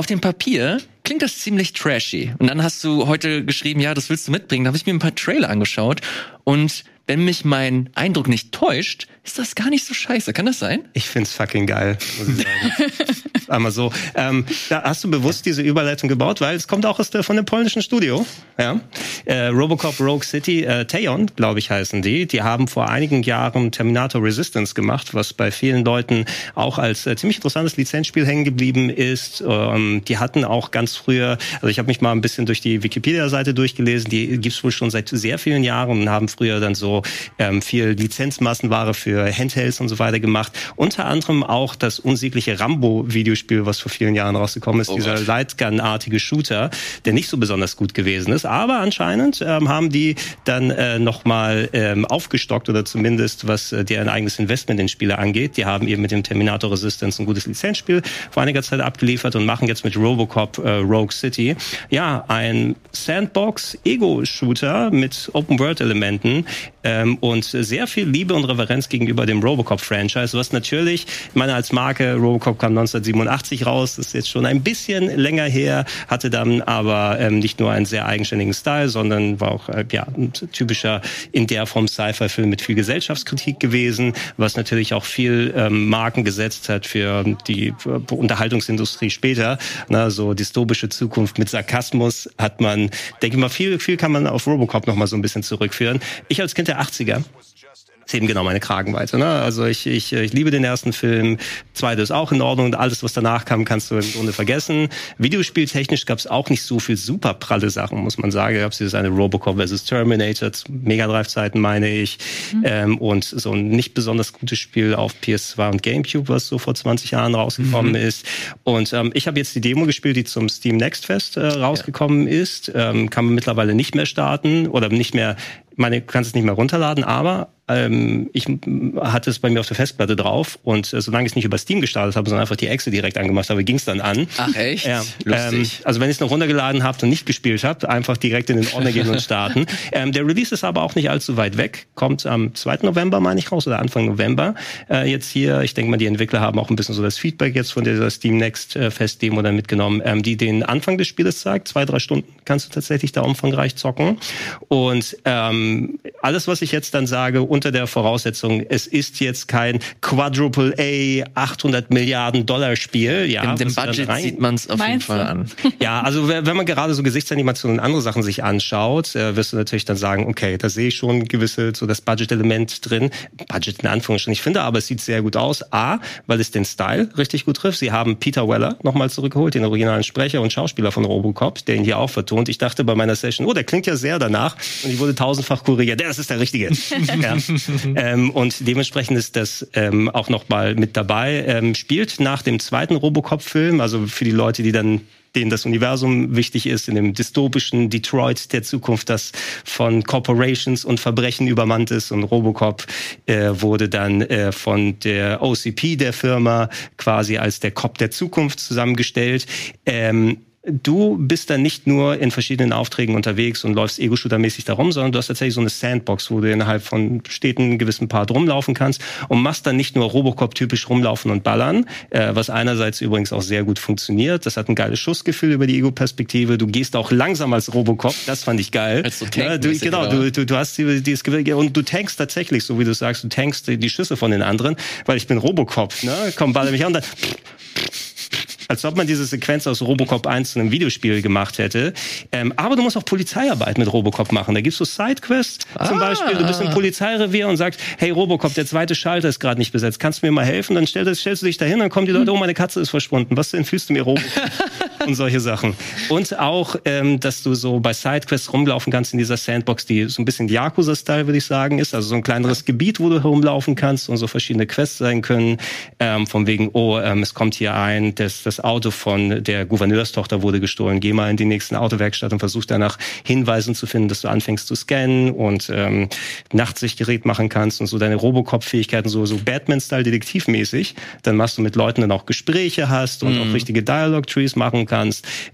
Auf dem Papier klingt das ziemlich trashy. Und dann hast du heute geschrieben, ja, das willst du mitbringen. Da habe ich mir ein paar Trailer angeschaut und wenn mich mein Eindruck nicht täuscht, ist das gar nicht so scheiße. Kann das sein? Ich find's fucking geil, muss ich sagen. Einmal so. Ähm, da hast du bewusst diese Überleitung gebaut, weil es kommt auch aus der, von dem polnischen Studio. Ja? Äh, Robocop Rogue City, äh, Teon, glaube ich, heißen die. Die haben vor einigen Jahren Terminator Resistance gemacht, was bei vielen Leuten auch als äh, ziemlich interessantes Lizenzspiel hängen geblieben ist. Ähm, die hatten auch ganz früher, also ich habe mich mal ein bisschen durch die Wikipedia-Seite durchgelesen, die gibt's wohl schon seit sehr vielen Jahren und haben früher dann so ähm, viel Lizenzmassenware für Handhelds und so weiter gemacht. Unter anderem auch das unsägliche Rambo-Videospiel, was vor vielen Jahren rausgekommen ist, oh dieser Lightgun-artige Shooter, der nicht so besonders gut gewesen ist. Aber anscheinend ähm, haben die dann äh, nochmal ähm, aufgestockt oder zumindest was äh, deren eigenes Investment in Spiele angeht. Die haben eben mit dem Terminator Resistance ein gutes Lizenzspiel vor einiger Zeit abgeliefert und machen jetzt mit Robocop äh, Rogue City ja ein Sandbox-Ego-Shooter mit Open-World-Elementen, ähm, und sehr viel Liebe und Reverenz gegenüber dem Robocop-Franchise, was natürlich, ich meine, als Marke, Robocop kam 1987 raus, ist jetzt schon ein bisschen länger her, hatte dann aber ähm, nicht nur einen sehr eigenständigen Style, sondern war auch äh, ja, ein typischer in der Form Sci-Fi-Film mit viel Gesellschaftskritik gewesen, was natürlich auch viel ähm, Marken gesetzt hat für die Unterhaltungsindustrie später. Na, so dystopische Zukunft mit Sarkasmus hat man, denke ich mal, viel, viel kann man auf Robocop noch mal so ein bisschen zurückführen. Ich als Kind der 80er ist eben genau meine Kragenweite. Ne? Also ich, ich, ich liebe den ersten Film, zweite ist auch in Ordnung und alles, was danach kam, kannst du im Grunde vergessen. Videospieltechnisch gab es auch nicht so viel super pralle Sachen, muss man sagen. Gab es dieses eine Robocop vs. Terminator, Mega Drive-Zeiten meine ich, mhm. ähm, und so ein nicht besonders gutes Spiel auf PS2 und GameCube, was so vor 20 Jahren rausgekommen mhm. ist. Und ähm, ich habe jetzt die Demo gespielt, die zum Steam Next Fest äh, rausgekommen ja. ist. Ähm, kann man mittlerweile nicht mehr starten oder nicht mehr meine, du kannst es nicht mehr runterladen, aber ähm, ich hatte es bei mir auf der Festplatte drauf und äh, solange ich es nicht über Steam gestartet habe, sondern einfach die Exe direkt angemacht habe, ging es dann an. Ach echt? Ja, Lustig. Ähm, also wenn ich es noch runtergeladen habt und nicht gespielt habt, einfach direkt in den Ordner gehen und starten. ähm, der Release ist aber auch nicht allzu weit weg, kommt am 2. November, meine ich, raus, oder Anfang November. Äh, jetzt hier, ich denke mal, die Entwickler haben auch ein bisschen so das Feedback jetzt von dieser Steam Next äh, Fest-Demo dann mitgenommen, ähm, die den Anfang des Spieles zeigt. Zwei, drei Stunden kannst du tatsächlich da umfangreich zocken. Und ähm, alles, was ich jetzt dann sage, unter der Voraussetzung, es ist jetzt kein Quadruple A 800 Milliarden Dollar Spiel. Ja, in dem Budget sieht man es auf jeden Fall an. Ja, also wenn man gerade so Gesichtsanimationen und andere Sachen sich anschaut, äh, wirst du natürlich dann sagen, okay, da sehe ich schon gewisse so das Budget-Element drin. Budget in Anführungsstrichen. Ich finde aber, es sieht sehr gut aus. A, weil es den Style richtig gut trifft. Sie haben Peter Weller nochmal zurückgeholt, den originalen Sprecher und Schauspieler von Robocop, der ihn hier auch vertont. Ich dachte bei meiner Session, oh, der klingt ja sehr danach. Und ich wurde tausendfach Fachkurier, das ist der Richtige. ja. ähm, und dementsprechend ist das ähm, auch nochmal mit dabei. Ähm, spielt nach dem zweiten Robocop-Film, also für die Leute, die dann denen das Universum wichtig ist, in dem dystopischen Detroit der Zukunft, das von Corporations und Verbrechen übermannt ist. Und Robocop äh, wurde dann äh, von der OCP der Firma quasi als der Cop der Zukunft zusammengestellt. Ähm, du bist dann nicht nur in verschiedenen Aufträgen unterwegs und läufst Ego-Shooter-mäßig darum, sondern du hast tatsächlich so eine Sandbox, wo du innerhalb von Städten einen gewissen Part rumlaufen kannst und machst dann nicht nur Robocop-typisch rumlaufen und ballern, äh, was einerseits übrigens auch sehr gut funktioniert. Das hat ein geiles Schussgefühl über die Ego-Perspektive. Du gehst auch langsam als Robocop, das fand ich geil. So ja, du, genau, du, du, du hast dieses Gefühl und du tankst tatsächlich, so wie du sagst, du tankst die Schüsse von den anderen, weil ich bin Robocop, ne? Komm, baller mich an und dann als ob man diese Sequenz aus Robocop 1 zu einem Videospiel gemacht hätte. Ähm, aber du musst auch Polizeiarbeit mit Robocop machen. Da gibt's so Sidequests ah. zum Beispiel. Du bist im Polizeirevier und sagst, hey Robocop, der zweite Schalter ist gerade nicht besetzt. Kannst du mir mal helfen? Dann stellst, stellst du dich dahin, dann kommen die Leute, oh, meine Katze ist verschwunden. Was denn fühlst du mir Robocop? und solche Sachen. Und auch, ähm, dass du so bei Sidequests rumlaufen kannst in dieser Sandbox, die so ein bisschen Yakuza-Style, würde ich sagen, ist. Also so ein kleineres Gebiet, wo du herumlaufen kannst und so verschiedene Quests sein können. Ähm, von wegen, oh, ähm, es kommt hier ein, das, das Auto von der Gouverneurstochter wurde gestohlen. Geh mal in die nächste Autowerkstatt und versuch danach Hinweisen zu finden, dass du anfängst zu scannen und ähm, Nachtsichtgerät machen kannst und so deine Robocop-Fähigkeiten so, so Batman-Style detektivmäßig. Dann machst du mit Leuten dann auch Gespräche hast und mhm. auch richtige Dialog-Trees machen kannst.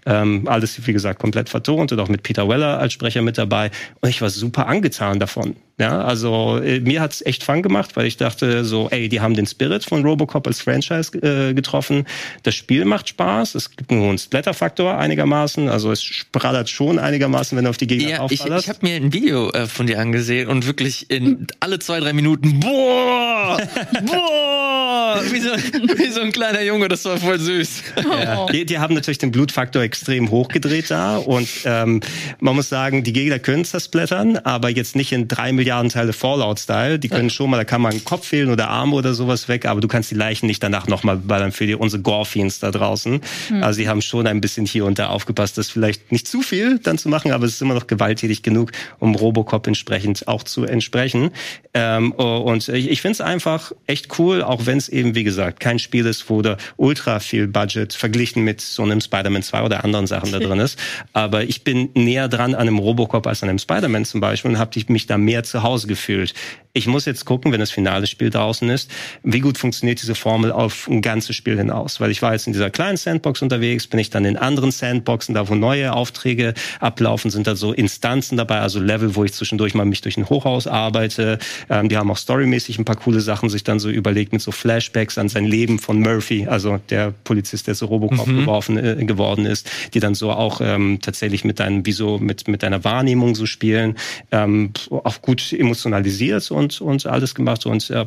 Ähm, alles, wie gesagt, komplett vertont und auch mit Peter Weller als Sprecher mit dabei. Und ich war super angetan davon. Ja, also äh, mir hat's echt Fun gemacht, weil ich dachte so, ey, die haben den Spirit von Robocop als Franchise äh, getroffen. Das Spiel macht Spaß. Es gibt nur einen Splatter-Faktor einigermaßen. Also es sprallert schon einigermaßen, wenn du auf die Gegner ja, aufballerst. Ich, ich habe mir ein Video äh, von dir angesehen und wirklich in alle zwei, drei Minuten, boah, boah, wie so, wie so ein kleiner Junge, das war voll süß. Ja, die, die haben natürlich den Blutfaktor extrem hochgedreht da und ähm, man muss sagen, die Gegner können zersplattern, aber jetzt nicht in drei Millionen Milliarden Teile Fallout-Style. Die können schon mal, da kann man einen Kopf fehlen oder Arme oder sowas weg, aber du kannst die Leichen nicht danach nochmal ballern für die, unsere Gorfians da draußen. Mhm. Also sie haben schon ein bisschen hier und da aufgepasst, das vielleicht nicht zu viel dann zu machen, aber es ist immer noch gewalttätig genug, um Robocop entsprechend auch zu entsprechen. Ähm, und ich, ich finde es einfach echt cool, auch wenn es eben, wie gesagt, kein Spiel ist, wo da ultra viel Budget verglichen mit so einem Spider-Man 2 oder anderen Sachen da drin ist. Aber ich bin näher dran an einem Robocop als an einem Spider-Man zum Beispiel und habe mich da mehr zu zu Hause gefühlt. Ich muss jetzt gucken, wenn das finale Spiel draußen ist, wie gut funktioniert diese Formel auf ein ganzes Spiel hinaus. Weil ich war jetzt in dieser kleinen Sandbox unterwegs, bin ich dann in anderen Sandboxen, da wo neue Aufträge ablaufen, sind da so Instanzen dabei, also Level, wo ich zwischendurch mal mich durch ein Hochhaus arbeite. Ähm, die haben auch storymäßig ein paar coole Sachen sich dann so überlegt mit so Flashbacks an sein Leben von Murphy, also der Polizist, der so Robocop mhm. geworfen, äh, geworden ist, die dann so auch ähm, tatsächlich mit deinem, wie so mit, mit deiner Wahrnehmung so spielen, ähm, auch gut emotionalisiert und und, alles gemacht. Und äh,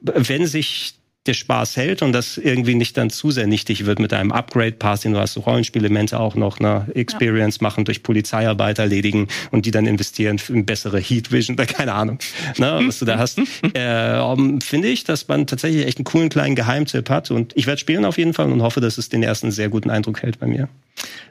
wenn sich der Spaß hält und das irgendwie nicht dann zu sehr nichtig wird mit einem Upgrade-Pass, den du hast, so Rollenspielemente auch noch eine Experience ja. machen, durch Polizeiarbeit erledigen und die dann investieren eine bessere Heat Vision oder keine Ahnung, ne, was du da hast. äh, Finde ich, dass man tatsächlich echt einen coolen kleinen Geheimtipp hat und ich werde spielen auf jeden Fall und hoffe, dass es den ersten sehr guten Eindruck hält bei mir.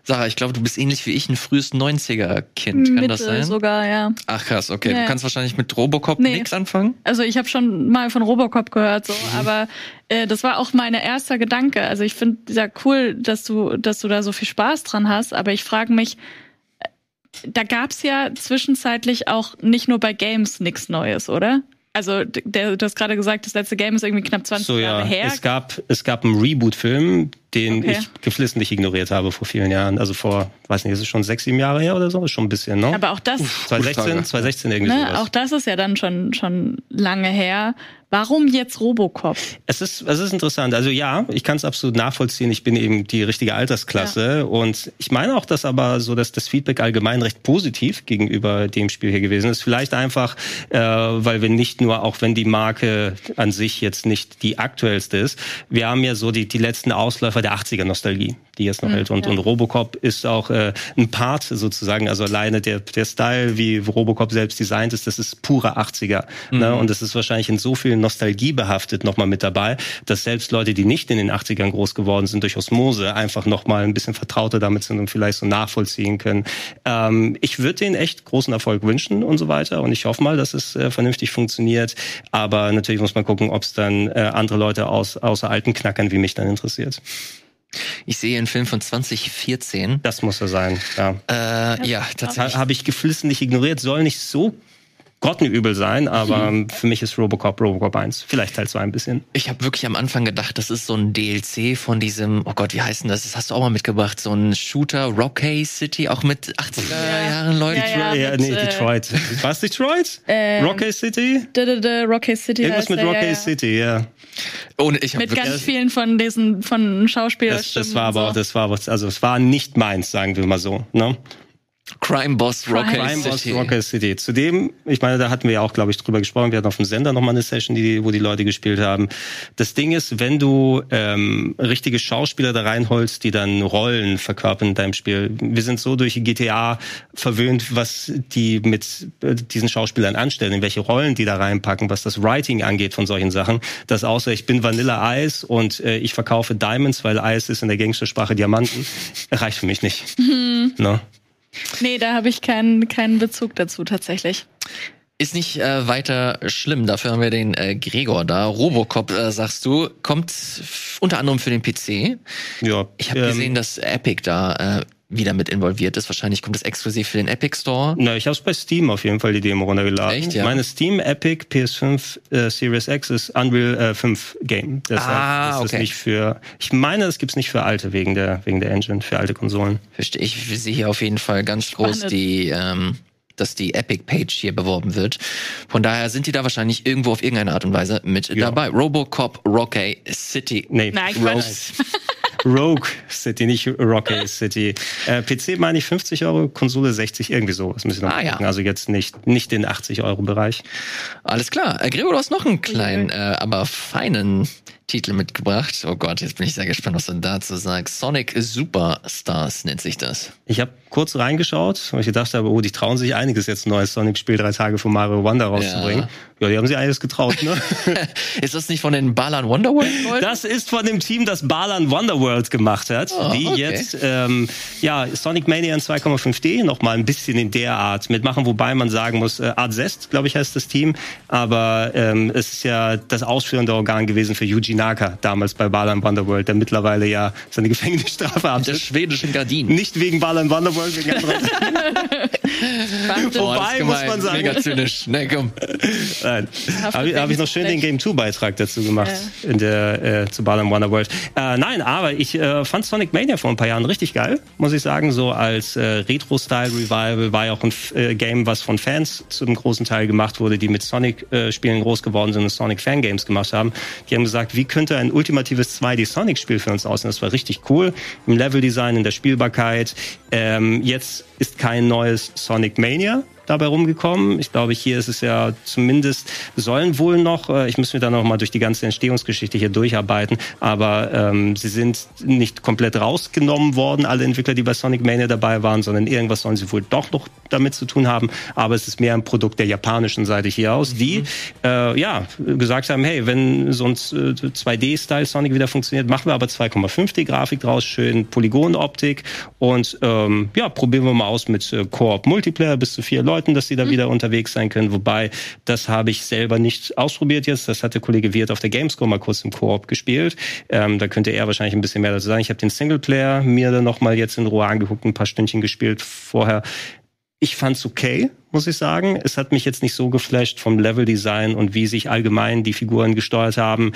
Sarah, ich glaube, du bist ähnlich wie ich ein frühes 90er-Kind. Kann Mitte das sein? sogar, ja. Ach krass, okay. Ja. Du kannst wahrscheinlich mit Robocop nee. nichts anfangen? Also ich habe schon mal von Robocop gehört, so, mhm. aber äh, das war auch mein erster Gedanke. Also ich finde ja cool, dass du, dass du da so viel Spaß dran hast, aber ich frage mich, äh, da gab's ja zwischenzeitlich auch nicht nur bei Games nichts Neues, oder? Also der, du hast gerade gesagt, das letzte Game ist irgendwie knapp 20 so, Jahre ja. her. Es gab, es gab einen Reboot-Film, den okay. ich geflissentlich ignoriert habe vor vielen Jahren. Also vor, weiß nicht, ist es schon sechs, sieben Jahre her oder so? Ist schon ein bisschen, ne? Aber auch das. 2016, 2016 irgendwie ne, sowas. Auch das ist ja dann schon, schon lange her. Warum jetzt Robocop? Es ist, es ist interessant. Also ja, ich kann es absolut nachvollziehen. Ich bin eben die richtige Altersklasse. Ja. Und ich meine auch, dass aber so, dass das Feedback allgemein recht positiv gegenüber dem Spiel hier gewesen ist. Vielleicht einfach, äh, weil wir nicht nur, auch wenn die Marke an sich jetzt nicht die aktuellste ist, wir haben ja so die, die letzten Ausläufer der 80er Nostalgie, die jetzt noch mhm, hält. Und, ja. und Robocop ist auch äh, ein Part sozusagen, also alleine der, der Style, wie Robocop selbst designt ist, das ist pure 80er. Mhm. Ne? Und das ist wahrscheinlich in so viel Nostalgie behaftet nochmal mit dabei, dass selbst Leute, die nicht in den 80ern groß geworden sind, durch Osmose einfach nochmal ein bisschen vertrauter damit sind und vielleicht so nachvollziehen können. Ähm, ich würde denen echt großen Erfolg wünschen und so weiter. Und ich hoffe mal, dass es äh, vernünftig funktioniert. Aber natürlich muss man gucken, ob es dann äh, andere Leute aus, außer alten Knackern wie mich dann interessiert. Ich sehe einen Film von 2014. Das muss er sein, ja. Äh, ja, tatsächlich. Habe ich geflissentlich ignoriert. Soll nicht so grottenübel sein, aber mhm. für mich ist Robocop Robocop 1. Vielleicht Teil 2 ein bisschen. Ich habe wirklich am Anfang gedacht, das ist so ein DLC von diesem, oh Gott, wie heißt denn das? Das hast du auch mal mitgebracht, so ein Shooter Rocky City, auch mit 80er ja. Jahren Leuten. Ja, ja, ja nee, äh, Detroit. Was Detroit? Ähm, Rocky City? Rocky City. Irgendwas mit Rocky ja, City, ja. Und ich mit ganz vielen von diesen von Schauspielern. Das, das war aber, so. das war was, also es war nicht meins, sagen wir mal so. Ne? Crime Boss Rocket Crime City. Boss Rocket City. Zudem, ich meine, da hatten wir ja auch, glaube ich, drüber gesprochen. Wir hatten auf dem Sender nochmal eine Session, die, wo die Leute gespielt haben. Das Ding ist, wenn du ähm, richtige Schauspieler da reinholst, die dann Rollen verkörpern in deinem Spiel. Wir sind so durch GTA verwöhnt, was die mit äh, diesen Schauspielern anstellen, in welche Rollen die da reinpacken, was das Writing angeht von solchen Sachen. Dass außer ich bin Vanilla Ice und äh, ich verkaufe Diamonds, weil Ice ist in der Gangstersprache Diamanten, reicht für mich nicht. Mhm. No? Nee, da habe ich keinen, keinen Bezug dazu tatsächlich. Ist nicht äh, weiter schlimm. Dafür haben wir den äh, Gregor da. Robocop, äh, sagst du, kommt unter anderem für den PC. Ja. Ich habe ähm, gesehen, dass Epic da äh, wieder mit involviert ist. Wahrscheinlich kommt es exklusiv für den Epic Store. Na, ich habe es bei Steam auf jeden Fall die Demo runtergeladen. Echt, ja? Meine Steam Epic PS5 äh, Series X ist Unreal äh, 5 Game. Deshalb ah, ist okay. nicht für. Ich meine, das gibt's nicht für alte wegen der wegen der Engine für alte Konsolen. Verstehe. Ich sehe hier auf jeden Fall ganz Spannend. groß die. Ähm, dass die Epic-Page hier beworben wird. Von daher sind die da wahrscheinlich irgendwo auf irgendeine Art und Weise mit ja. dabei. Robocop Rocky City. Nee, Nein, Rose. Rogue City, nicht Rocky City. Äh, PC meine ich 50 Euro, Konsole 60, irgendwie so. Das müssen wir noch ah, gucken. Ja. Also jetzt nicht, nicht den 80 Euro Bereich. Alles klar. Äh, Gregor, du hast noch einen kleinen, äh, aber feinen Titel mitgebracht. Oh Gott, jetzt bin ich sehr gespannt, was du dazu sagst. Sonic Superstars nennt sich das. Ich habe kurz reingeschaut, weil ich gedacht habe, oh, die trauen sich einiges jetzt ein neues Sonic-Spiel drei Tage vor Mario Wonder rauszubringen. Ja. ja, die haben sich einiges getraut, ne? ist das nicht von den Balan Wonderworld? Das ist von dem Team, das Balan Wonderworld gemacht hat, oh, die okay. jetzt ähm, ja Sonic Mania in 2,5D noch mal ein bisschen in der Art mitmachen, wobei man sagen muss, äh, Art Zest, glaube ich, heißt das Team, aber ähm, es ist ja das ausführende Organ gewesen für Yuji Naka damals bei Balan Wonderworld, der mittlerweile ja seine Gefängnisstrafe hat. Der schwedischen Gardinen. Nicht wegen Balan Wonderworld wegen Wobei, oh, muss man sagen. Mega zynisch. Nee, komm. Nein. Habe ich, hab ich noch schön den Game 2 Beitrag dazu gemacht ja. in der äh, zu Ballon Wonderworld. Äh, nein, aber ich äh, fand Sonic Mania vor ein paar Jahren richtig geil, muss ich sagen. So als äh, Retro-Style-Revival war ja auch ein äh, Game, was von Fans zu einem großen Teil gemacht wurde, die mit Sonic-Spielen äh, groß geworden sind und Sonic-Fangames gemacht haben. Die haben gesagt, wie könnte ein ultimatives 2D-Sonic-Spiel für uns aussehen? Das war richtig cool. Im Level-Design, in der Spielbarkeit. Ähm, jetzt ist kein neues Sonic Mania dabei rumgekommen. Ich glaube, hier ist es ja zumindest, sollen wohl noch, äh, ich muss mir da noch mal durch die ganze Entstehungsgeschichte hier durcharbeiten, aber ähm, sie sind nicht komplett rausgenommen worden, alle Entwickler, die bei Sonic Mania dabei waren, sondern irgendwas sollen sie wohl doch noch damit zu tun haben. Aber es ist mehr ein Produkt der japanischen Seite hier aus, die mhm. äh, ja gesagt haben, hey, wenn so ein 2D-Style Sonic wieder funktioniert, machen wir aber 2,5D-Grafik draus, schön Polygonoptik und ähm, ja, probieren wir mal aus mit äh, Koop Multiplayer bis zu vier Leute Leuten, dass sie da mhm. wieder unterwegs sein können. Wobei, das habe ich selber nicht ausprobiert jetzt. Das hat der Kollege Wirt auf der Gamescom mal kurz im Koop gespielt. Ähm, da könnte er wahrscheinlich ein bisschen mehr dazu sagen. Ich habe den Singleplayer mir dann nochmal jetzt in Ruhe angeguckt, ein paar Stündchen gespielt vorher. Ich fand's okay muss ich sagen. Es hat mich jetzt nicht so geflasht vom Leveldesign und wie sich allgemein die Figuren gesteuert haben,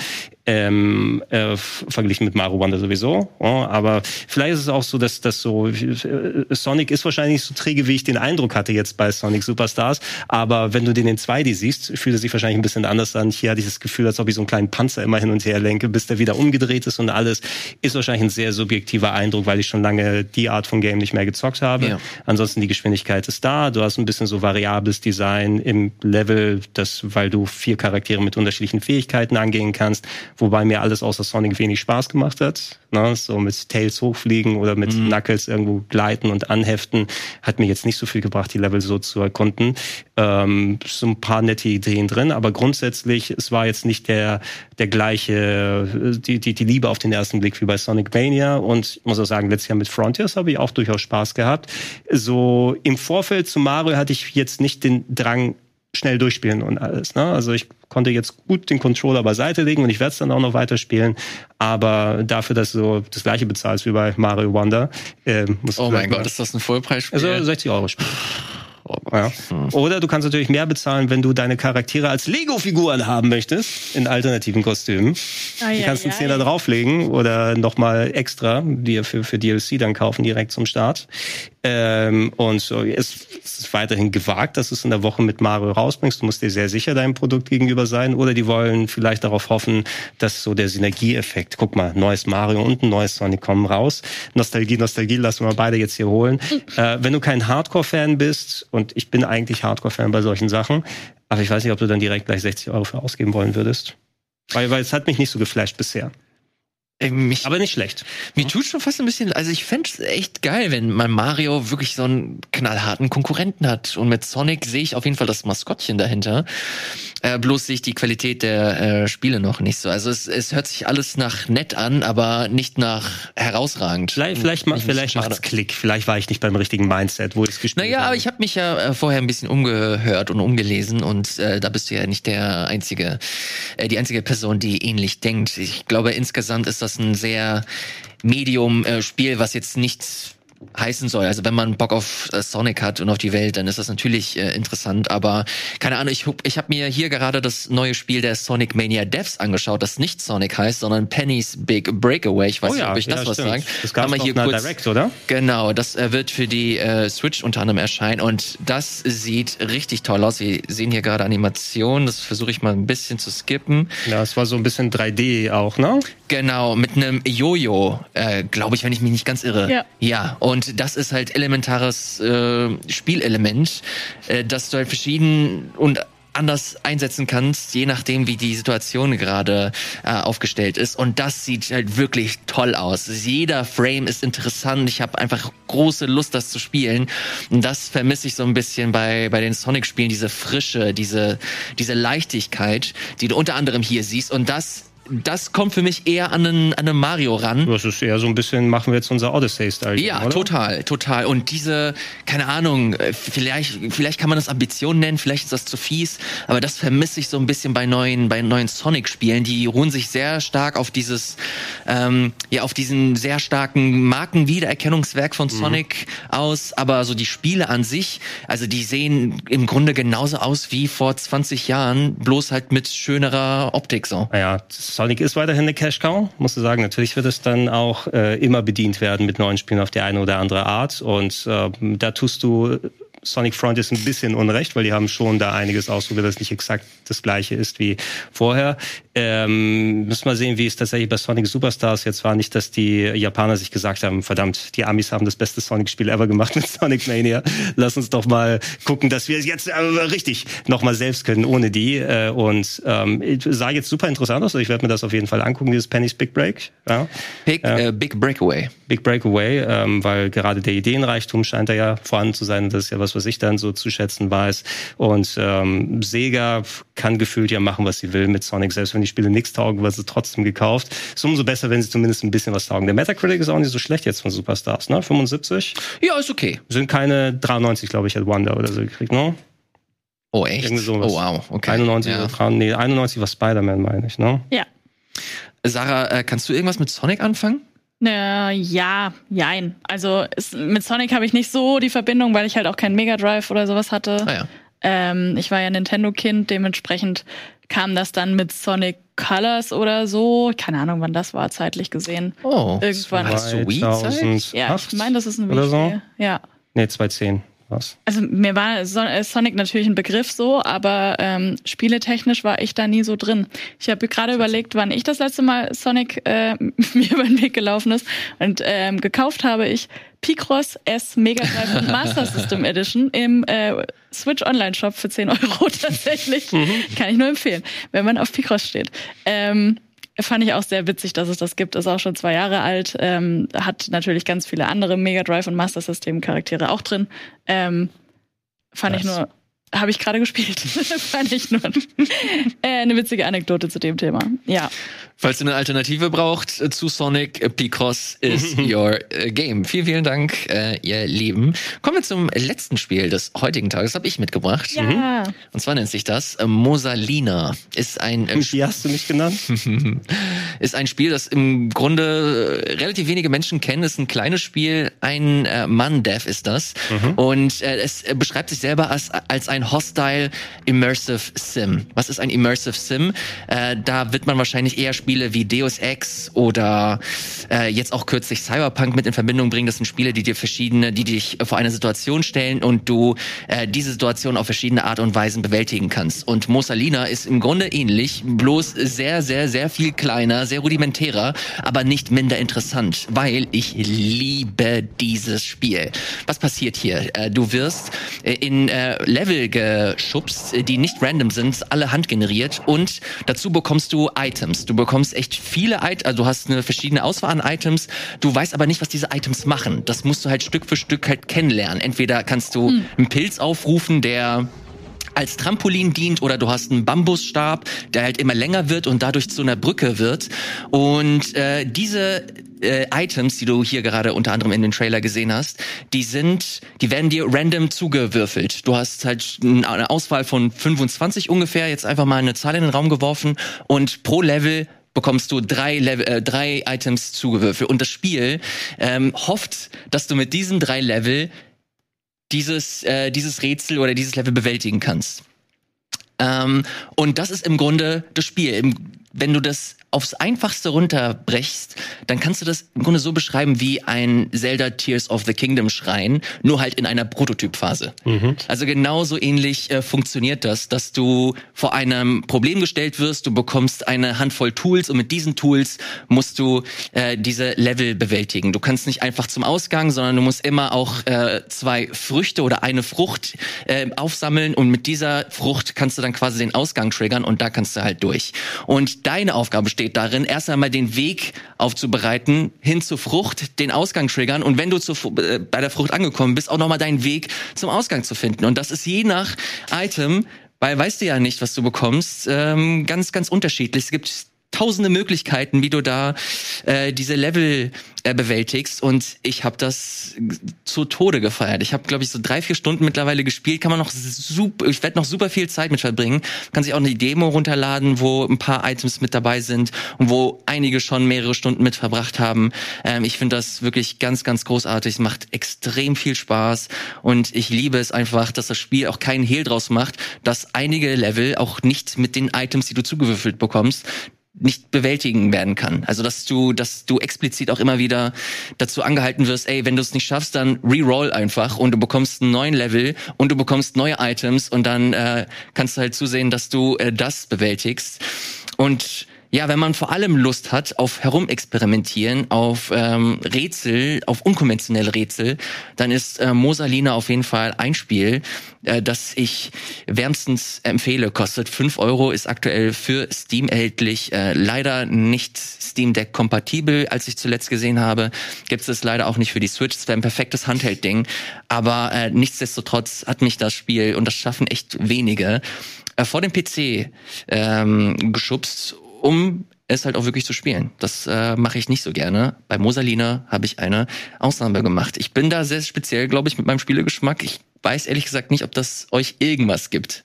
ähm, äh, verglichen mit Mario Wonder sowieso. Ja, aber vielleicht ist es auch so, dass das so äh, Sonic ist wahrscheinlich nicht so träge, wie ich den Eindruck hatte jetzt bei Sonic Superstars. Aber wenn du den in 2D siehst, fühlt er sich wahrscheinlich ein bisschen anders an. Hier hatte ich das Gefühl, als ob ich so einen kleinen Panzer immer hin und her lenke, bis der wieder umgedreht ist und alles. Ist wahrscheinlich ein sehr subjektiver Eindruck, weil ich schon lange die Art von Game nicht mehr gezockt habe. Ja. Ansonsten die Geschwindigkeit ist da. Du hast ein bisschen so variables Design im Level, das, weil du vier Charaktere mit unterschiedlichen Fähigkeiten angehen kannst, wobei mir alles außer Sonic wenig Spaß gemacht hat. Ne? So mit Tails hochfliegen oder mit mhm. Knuckles irgendwo gleiten und anheften, hat mir jetzt nicht so viel gebracht, die Level so zu erkunden. Ähm, so ein paar nette Ideen drin, aber grundsätzlich, es war jetzt nicht der, der gleiche, die, die, die Liebe auf den ersten Blick wie bei Sonic Mania. Und ich muss auch sagen, letztes Jahr mit Frontiers habe ich auch durchaus Spaß gehabt. So im Vorfeld zu Mario hatte ich jetzt nicht den Drang, schnell durchspielen und alles. Ne? Also ich konnte jetzt gut den Controller beiseite legen und ich werde es dann auch noch weiterspielen. Aber dafür, dass du so das gleiche bezahlst wie bei Mario Wonder, äh, musst du Oh mein Gott, ist das ein Vollpreisspiel? Also 60 Euro Spiel. Ja. Oder du kannst natürlich mehr bezahlen, wenn du deine Charaktere als Lego-Figuren haben möchtest, in alternativen Kostümen. Ah, die kannst du einen Zehner drauflegen oder nochmal extra, die für, für DLC dann kaufen, direkt zum Start. Ähm, und so, es, es ist weiterhin gewagt, dass du es in der Woche mit Mario rausbringst. Du musst dir sehr sicher deinem Produkt gegenüber sein. Oder die wollen vielleicht darauf hoffen, dass so der Synergieeffekt, guck mal, neues Mario und ein neues Sonic kommen raus. Nostalgie, Nostalgie, lassen wir beide jetzt hier holen. äh, wenn du kein Hardcore-Fan bist und ich bin eigentlich Hardcore-Fan bei solchen Sachen. Aber ich weiß nicht, ob du dann direkt gleich 60 Euro für ausgeben wollen würdest. Weil, weil es hat mich nicht so geflasht bisher. Ey, mich, aber nicht schlecht. Mir tut schon fast ein bisschen, also ich fände es echt geil, wenn mal Mario wirklich so einen knallharten Konkurrenten hat. Und mit Sonic sehe ich auf jeden Fall das Maskottchen dahinter. Äh, bloß sehe ich die Qualität der äh, Spiele noch nicht so. Also es, es hört sich alles nach nett an, aber nicht nach herausragend. Vielleicht, vielleicht, ma vielleicht macht's Klick. Vielleicht war ich nicht beim richtigen Mindset, wo ich es gespielt naja, habe. Naja, aber ich habe mich ja äh, vorher ein bisschen umgehört und umgelesen und äh, da bist du ja nicht der einzige, äh, die einzige Person, die ähnlich denkt. Ich glaube, insgesamt ist das das ein sehr Medium-Spiel, äh, was jetzt nichts heißen soll. Also wenn man Bock auf äh, Sonic hat und auf die Welt, dann ist das natürlich äh, interessant. Aber keine Ahnung, ich, ich habe mir hier gerade das neue Spiel der Sonic Mania Devs angeschaut, das nicht Sonic heißt, sondern Penny's Big Breakaway. Ich weiß oh nicht, ob ich ja, das was sage. Das gab hier kurz, Direct, oder? Genau, das äh, wird für die äh, Switch unter anderem erscheinen und das sieht richtig toll aus. Wir sehen hier gerade Animationen, das versuche ich mal ein bisschen zu skippen. Ja, es war so ein bisschen 3D auch, ne? Genau, mit einem Jojo, äh, glaube ich, wenn ich mich nicht ganz irre. Ja. Ja, und das ist halt elementares äh, Spielelement, äh, dass du halt verschieden und anders einsetzen kannst, je nachdem, wie die Situation gerade äh, aufgestellt ist. Und das sieht halt wirklich toll aus. Jeder Frame ist interessant. Ich habe einfach große Lust, das zu spielen. Und das vermisse ich so ein bisschen bei, bei den Sonic-Spielen, diese Frische, diese, diese Leichtigkeit, die du unter anderem hier siehst. Und das das kommt für mich eher an einen, an einen Mario ran. Das ist eher so ein bisschen, machen wir jetzt unser Odyssey-Style. Ja, oder? total, total. Und diese, keine Ahnung, äh, vielleicht, vielleicht kann man das Ambition nennen, vielleicht ist das zu fies, aber das vermisse ich so ein bisschen bei neuen, bei neuen Sonic-Spielen. Die ruhen sich sehr stark auf dieses, ähm, ja, auf diesen sehr starken Markenwiedererkennungswerk von mhm. Sonic mhm. aus, aber so die Spiele an sich, also die sehen im Grunde genauso aus wie vor 20 Jahren, bloß halt mit schönerer Optik so. Ja, Sonic ist weiterhin eine Cash Cow, musst du sagen. Natürlich wird es dann auch äh, immer bedient werden mit neuen Spielen auf die eine oder andere Art. Und äh, da tust du Sonic Front ist ein bisschen unrecht, weil die haben schon da einiges ausprobiert, das nicht exakt das gleiche ist wie vorher. Ähm, müssen wir sehen, wie es tatsächlich bei Sonic Superstars jetzt war. Nicht, dass die Japaner sich gesagt haben, verdammt, die Amis haben das beste Sonic-Spiel ever gemacht mit Sonic Mania. Lass uns doch mal gucken, dass wir es jetzt äh, richtig nochmal selbst können, ohne die. Äh, und ähm, sah jetzt super interessant aus. Ich werde mir das auf jeden Fall angucken, dieses Penny's Big Break. Ja. Big, äh, Big Breakaway. Big Breakaway, ähm, weil gerade der Ideenreichtum scheint da ja vorhanden zu sein. Das ist ja was, was ich dann so zu schätzen weiß. Und ähm, Sega kann gefühlt ja machen, was sie will mit Sonic. Selbst wenn die Spiele nichts taugen, wird sie trotzdem gekauft. Ist umso besser, wenn sie zumindest ein bisschen was taugen. Der Metacritic ist auch nicht so schlecht jetzt von Superstars, ne? 75? Ja, ist okay. Sind keine 93, glaube ich, hat Wonder oder so gekriegt, ne? Oh, echt? Oh, wow. Okay. 91, ja. nee, 91 war Spider-Man, meine ich, ne? Ja. Sarah, äh, kannst du irgendwas mit Sonic anfangen? Äh, ja, jein. Also es, mit Sonic habe ich nicht so die Verbindung, weil ich halt auch keinen Mega Drive oder sowas hatte. Ah, ja. ähm, ich war ja Nintendo-Kind, dementsprechend kam das dann mit Sonic Colors oder so. Keine Ahnung, wann das war, zeitlich gesehen. Oh, irgendwann. Hast du Wii-Zeit? Ja, ich meine, das ist ein Wii. So? Ja. Nee, 2010. Was? Also mir war äh, Sonic natürlich ein Begriff so, aber ähm, spieletechnisch war ich da nie so drin. Ich habe gerade überlegt, wann ich das letzte Mal Sonic äh, mir über den Weg gelaufen ist und ähm, gekauft habe ich Picross S Mega Drive und Master System Edition im äh, Switch Online Shop für 10 Euro tatsächlich. Mhm. Kann ich nur empfehlen, wenn man auf Picross steht. Ähm, Fand ich auch sehr witzig, dass es das gibt. Ist auch schon zwei Jahre alt. Ähm, hat natürlich ganz viele andere Mega Drive und Master System Charaktere auch drin. Ähm, fand Nice. ich nur, habe ich gerade gespielt. fand ich nur äh, eine witzige Anekdote zu dem Thema. Ja. Falls ihr eine Alternative braucht äh, zu Sonic, Picross is your äh, game. Vielen, vielen Dank, äh, ihr Lieben. Kommen wir zum letzten Spiel des heutigen Tages, habe ich mitgebracht. Ja. Und zwar nennt sich das äh, Mosalina. Ist ein, äh, Wie hast du mich genannt? ist ein Spiel, das im Grunde relativ wenige Menschen kennen. Ist ein kleines Spiel, ein äh, Mann-Dev ist das. Und äh, es beschreibt sich selber als, als ein Hostile Immersive Sim. Was ist ein Immersive Sim? Äh, da wird man wahrscheinlich eher Spiele wie Deus Ex oder äh, jetzt auch kürzlich Cyberpunk mit in Verbindung bringen. Das sind Spiele, die dir verschiedene, die dich vor eine Situation stellen und du äh, diese Situation auf verschiedene Art und Weisen bewältigen kannst. Und Mosalina ist im Grunde ähnlich, bloß sehr, sehr, sehr viel kleiner, sehr rudimentärer, aber nicht minder interessant, weil ich liebe dieses Spiel. Was passiert hier? Äh, du wirst äh, in äh, Level geschubst, äh, die nicht random sind, alle handgeneriert und dazu bekommst du Items. Du bekommst echt viele Items, also du hast eine verschiedene Auswahl an Items, du weißt aber nicht, was diese Items machen. Das musst du halt Stück für Stück halt kennenlernen. Entweder kannst du einen Pilz aufrufen, der als Trampolin dient oder du hast einen Bambusstab, der halt immer länger wird und dadurch zu einer Brücke wird. Und äh, diese äh, Items, die du hier gerade unter anderem in den Trailer gesehen hast, die sind, die werden dir random zugewürfelt. Du hast halt eine Auswahl von 25 ungefähr, jetzt einfach mal eine Zahl in den Raum geworfen und pro Level bekommst du drei, Level, äh, drei Items zugewürfelt. Und das Spiel ähm, hofft, dass du mit diesen drei Level dieses, äh, dieses Rätsel oder dieses Level bewältigen kannst. Ähm, und das ist im Grunde das Spiel. Im, wenn du das aufs Einfachste runterbrechst, dann kannst du das im Grunde so beschreiben wie ein Zelda Tears of the Kingdom Schrein, nur halt in einer Prototypphase. Also genauso ähnlich äh, funktioniert das, dass du vor einem Problem gestellt wirst, du bekommst eine Handvoll Tools und mit diesen Tools musst du äh, diese Level bewältigen. Du kannst nicht einfach zum Ausgang, sondern du musst immer auch äh, zwei Früchte oder eine Frucht äh, aufsammeln und mit dieser Frucht kannst du dann quasi den Ausgang triggern und da kannst du halt durch. Und deine Aufgabe besteht darin, erst einmal den Weg aufzubereiten hin zur Frucht, den Ausgang triggern und wenn du Fu- äh, bei der Frucht angekommen bist, auch nochmal deinen Weg zum Ausgang zu finden. Und das ist je nach Item, weil weißt du ja nicht, was du bekommst, ähm, ganz, ganz unterschiedlich. Es gibt tausende Möglichkeiten, wie du da äh, diese Level äh, bewältigst und ich habe das zu Tode gefeiert. Ich habe, glaube ich, so drei, vier Stunden mittlerweile gespielt. Kann man noch super, ich werde noch super viel Zeit mit verbringen. Kann sich auch eine Demo runterladen, wo ein paar Items mit dabei sind und wo einige schon mehrere Stunden mit verbracht haben. Ähm, ich finde das wirklich ganz, ganz großartig. Es macht extrem viel Spaß und ich liebe es einfach, dass das Spiel auch keinen Hehl draus macht, dass einige Level auch nicht mit den Items, die du zugewürfelt bekommst, nicht bewältigen werden kann. Also dass du, dass du explizit auch immer wieder dazu angehalten wirst, ey, wenn du es nicht schaffst, dann reroll einfach und du bekommst einen neuen Level und du bekommst neue Items und dann äh, kannst du halt zusehen, dass du äh, das bewältigst. Und ja, wenn man vor allem Lust hat auf Herumexperimentieren, auf ähm, Rätsel, auf unkonventionelle Rätsel, dann ist äh, Mosalina auf jeden Fall ein Spiel, äh, das ich wärmstens empfehle. Kostet 5 Euro, ist aktuell für Steam erhältlich. Äh, leider nicht Steam Deck kompatibel, als ich zuletzt gesehen habe. Gibt es leider auch nicht für die Switch. Es wäre ein perfektes Handheld-Ding. Aber äh, nichtsdestotrotz hat mich das Spiel, und das schaffen echt wenige, äh, vor dem PC ähm, geschubst, um es halt auch wirklich zu spielen. Das äh, mache ich nicht so gerne. Bei Mosalina habe ich eine Ausnahme gemacht. Ich bin da sehr speziell, glaube ich, mit meinem Spielegeschmack. Ich weiß ehrlich gesagt nicht, ob das euch irgendwas gibt.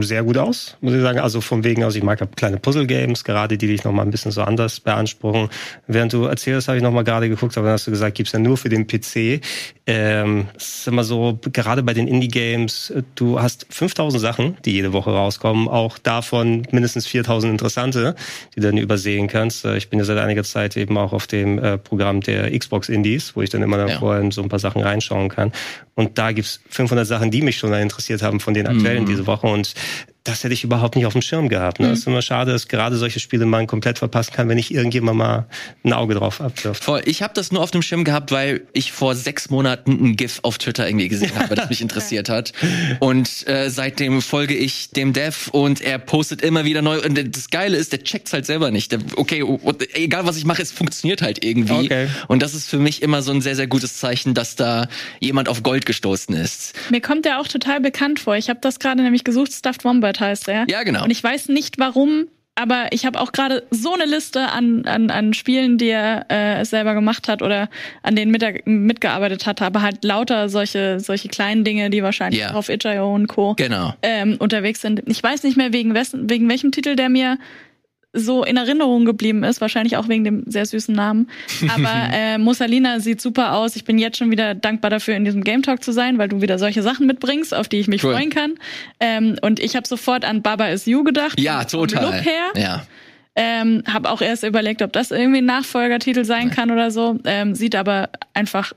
Sehr gut aus, muss ich sagen. Also von wegen aus, ich mag kleine Puzzle-Games, gerade die dich nochmal ein bisschen so anders beanspruchen. Während du erzählst, habe ich nochmal gerade geguckt, aber dann hast du gesagt, gibt's ja nur für den PC. Ähm, es ist immer so, gerade bei den Indie-Games, du hast 5000 Sachen, die jede Woche rauskommen, auch davon mindestens 4000 interessante, die du dann übersehen kannst. Äh, ich bin ja seit einiger Zeit eben auch auf dem äh, Programm der Xbox Indies, wo ich dann immer dann ja. vorher so ein paar Sachen reinschauen kann. Und da gibt's 500 Sachen, die mich schon interessiert haben von den aktuellen mhm. diese Woche. Und is das hätte ich überhaupt nicht auf dem Schirm gehabt. Ne? Mhm. Das ist immer schade, dass gerade solche Spiele man komplett verpassen kann, wenn nicht irgendjemand mal ein Auge drauf abwirft. Voll. Ich habe das nur auf dem Schirm gehabt, weil ich vor sechs Monaten ein GIF auf Twitter irgendwie gesehen habe, das mich interessiert hat. Und äh, seitdem folge ich dem Dev und er postet immer wieder neu. Und das Geile ist, der checkt's halt selber nicht. Der, okay, egal was ich mache, es funktioniert halt irgendwie. Okay. Und das ist für mich immer so ein sehr, sehr gutes Zeichen, dass da jemand auf Gold gestoßen ist. Mir kommt der auch total bekannt vor. Ich habe das gerade nämlich gesucht, Stuffed Wombat heißt er. Ja, genau. Und ich weiß nicht warum, aber ich habe auch gerade so eine Liste an, an, an Spielen, die er äh, selber gemacht hat oder an denen mit er, mitgearbeitet hat, aber halt lauter solche, solche kleinen Dinge, die wahrscheinlich yeah. auf itch.io und Co. Genau. Ähm, unterwegs sind. Ich weiß nicht mehr, wegen, wessen, wegen welchem Titel der mir so in Erinnerung geblieben ist, wahrscheinlich auch wegen dem sehr süßen Namen. Aber äh, Mussalina sieht super aus. Ich bin jetzt schon wieder dankbar dafür, in diesem Game Talk zu sein, weil du wieder solche Sachen mitbringst, auf die ich mich cool. freuen kann. Ähm, und ich habe sofort an Baba is You gedacht. Ja, total. Look her. Ja. Ähm, habe auch erst überlegt, ob das irgendwie ein Nachfolgertitel sein kann oder so. Ähm, sieht aber einfach,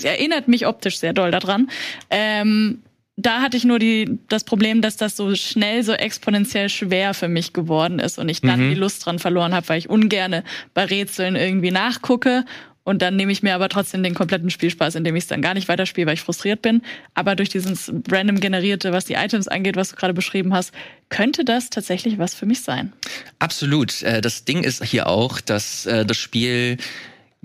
erinnert mich optisch sehr doll daran. Ähm, da hatte ich nur die, das Problem, dass das so schnell so exponentiell schwer für mich geworden ist und ich dann mhm. die Lust dran verloren habe, weil ich ungerne bei Rätseln irgendwie nachgucke und dann nehme ich mir aber trotzdem den kompletten Spielspaß, indem ich es dann gar nicht weiterspiele, weil ich frustriert bin. Aber durch dieses random generierte, was die Items angeht, was du gerade beschrieben hast, könnte das tatsächlich was für mich sein. Absolut. Äh, das Ding ist hier auch, dass äh, das Spiel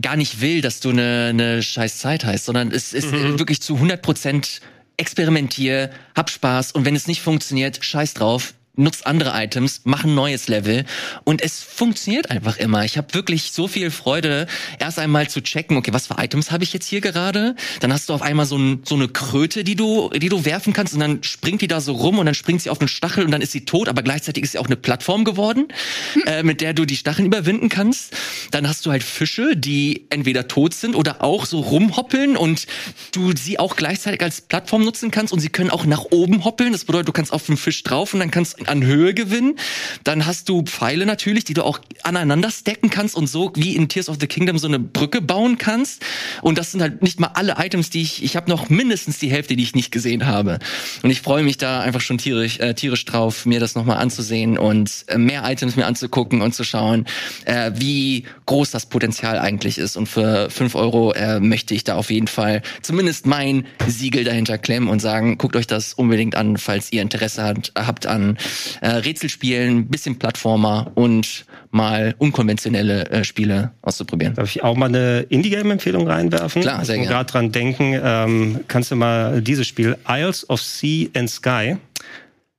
gar nicht will, dass du eine, eine scheiß Zeit hast, sondern es ist mhm. wirklich zu 100 Prozent experimentier, hab Spaß und wenn es nicht funktioniert, scheiß drauf, nutzt andere Items, mach ein neues Level und es funktioniert einfach immer. Ich habe wirklich so viel Freude, erst einmal zu checken, okay, was für Items habe ich jetzt hier gerade? Dann hast du auf einmal so, ein, so eine Kröte, die du, die du werfen kannst und dann springt die da so rum und dann springt sie auf einen Stachel und dann ist sie tot, aber gleichzeitig ist sie auch eine Plattform geworden, äh, mit der du die Stacheln überwinden kannst. Dann hast du halt Fische, die entweder tot sind oder auch so rumhoppeln und du sie auch gleichzeitig als Plattform nutzen kannst und sie können auch nach oben hoppeln. Das bedeutet, du kannst auf den Fisch drauf und dann kannst an Höhe gewinnen. Dann hast du Pfeile natürlich, die du auch aneinander stacken kannst und so wie in Tears of the Kingdom so eine Brücke bauen kannst. Und das sind halt nicht mal alle Items, die ich, ich habe noch mindestens die Hälfte, die ich nicht gesehen habe. Und ich freue mich da einfach schon tierisch, äh, tierisch drauf, mir das nochmal anzusehen und äh, mehr Items mir anzugucken und zu schauen, äh, wie groß das Potenzial eigentlich ist. Und für fünf Euro äh, möchte ich da auf jeden Fall zumindest mein Siegel dahinter klemmen und sagen, guckt euch das unbedingt an, falls ihr Interesse habt, habt an äh, Rätselspielen, bisschen Plattformer und mal unkonventionelle äh, Spiele auszuprobieren. Darf ich auch mal eine Indie-Game-Empfehlung reinwerfen? Klar, sehr gerne. gerade dran denken, ähm, kannst du mal dieses Spiel Isles of Sea and Sky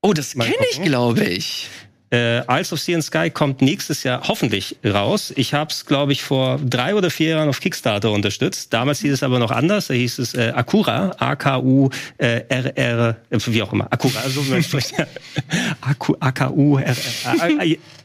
Oh, das kenne ich, glaube ich. Äh, Isles of Sea and Sky kommt nächstes Jahr hoffentlich raus. Ich habe es, glaube ich, vor drei oder vier Jahren auf Kickstarter unterstützt. Damals hieß es aber noch anders. Da hieß es äh, Akura, A-K-U-R-R, äh, wie auch immer. Akura, so wie man spricht. A-K-U-R-R.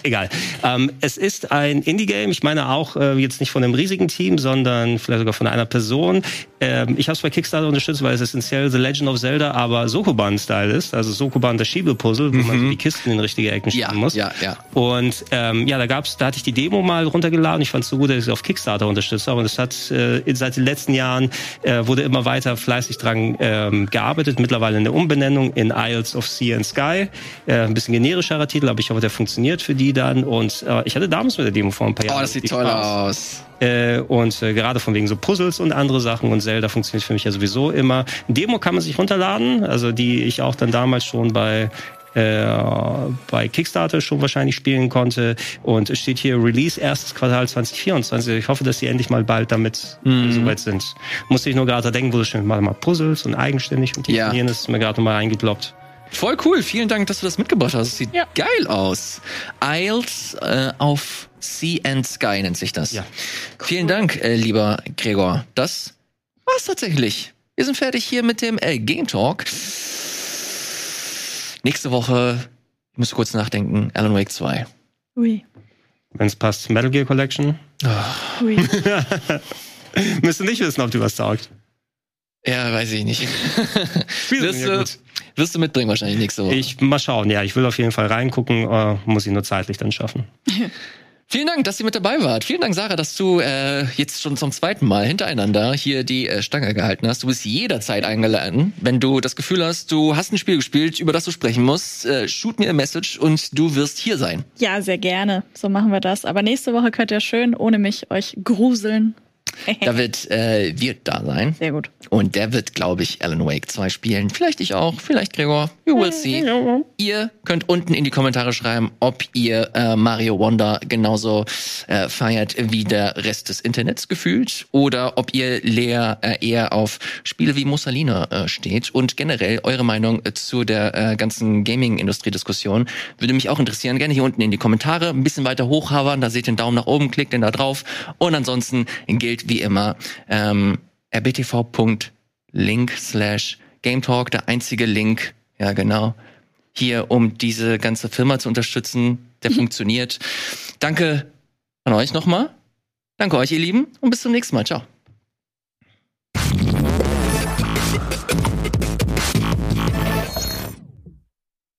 Egal. Ähm, es ist ein Indie-Game. Ich meine auch äh, jetzt nicht von einem riesigen Team, sondern vielleicht sogar von einer Person. Ähm, ich habe es bei Kickstarter unterstützt, weil es essentiell The Legend of Zelda, aber Sokoban-Style ist. Also Sokoban, das Schiebepuzzle, wo mhm. man die Kisten in richtige Ecken ja machen muss. Ja, ja. Und ähm, ja, da gab's, da hatte ich die Demo mal runtergeladen. Ich fand es so gut, dass ich es auf Kickstarter unterstützt habe. Und es hat äh, seit den letzten Jahren äh, wurde immer weiter fleißig dran ähm, gearbeitet. Mittlerweile eine Umbenennung in Isles of Sea and Sky. Äh, ein bisschen generischerer Titel, aber ich hoffe, der funktioniert für die dann. Und äh, ich hatte damals mit der Demo vor ein paar Jahren. Oh, das sieht toll aus. Äh, und äh, gerade von wegen so Puzzles und andere Sachen und Zelda funktioniert für mich ja sowieso immer. Demo kann man sich runterladen, also die ich auch dann damals schon bei bei Kickstarter schon wahrscheinlich spielen konnte. Und es steht hier Release erstes Quartal 2024. Ich hoffe, dass sie endlich mal bald damit mhm. soweit sind. Musste ich nur gerade denken, wo du schon mal, mal Puzzles und eigenständig und ja. das ist mir gerade mal eingeploppt. Voll cool, vielen Dank, dass du das mitgebracht hast. Das sieht ja. geil aus. Isles äh, auf Sea and Sky nennt sich das. Ja. Cool. Vielen Dank, äh, lieber Gregor. Das war's tatsächlich. Wir sind fertig hier mit dem äh, Game Talk. Nächste Woche, ich muss kurz nachdenken, Alan Wake 2. Ui. Wenn es passt, Metal Gear Collection. Ui. Müsst ihr nicht wissen, ob du was taugt. Ja, weiß ich nicht. Wirst, ja du, wirst du mitbringen wahrscheinlich nächste Woche. Ich mal schauen, ja, ich will auf jeden Fall reingucken, äh, muss ich nur zeitlich dann schaffen. Vielen Dank, dass ihr mit dabei wart. Vielen Dank, Sarah, dass du äh, jetzt schon zum zweiten Mal hintereinander hier die äh, Stange gehalten hast. Du bist jederzeit eingeladen. Wenn du das Gefühl hast, du hast ein Spiel gespielt, über das du sprechen musst, äh, shoot mir ein Message und du wirst hier sein. Ja, sehr gerne. So machen wir das. Aber nächste Woche könnt ihr schön ohne mich euch gruseln. Da wird äh, wird da sein. Sehr gut. Und der wird, glaube ich, Alan Wake 2 spielen. Vielleicht ich auch, vielleicht Gregor. You will see. Ihr könnt unten in die Kommentare schreiben, ob ihr äh, Mario Wonder genauso äh, feiert wie der Rest des Internets gefühlt oder ob ihr Lea äh, eher auf Spiele wie Mussolina äh, steht und generell eure Meinung äh, zu der äh, ganzen Gaming-Industrie-Diskussion würde mich auch interessieren. Gerne hier unten in die Kommentare ein bisschen weiter hochhavern, da seht ihr den Daumen nach oben, klickt den da drauf und ansonsten gilt wie immer ähm, rbtv.link slash GameTalk, der einzige Link, ja genau, hier, um diese ganze Firma zu unterstützen, der funktioniert. Danke an euch nochmal. Danke euch, ihr Lieben, und bis zum nächsten Mal. Ciao.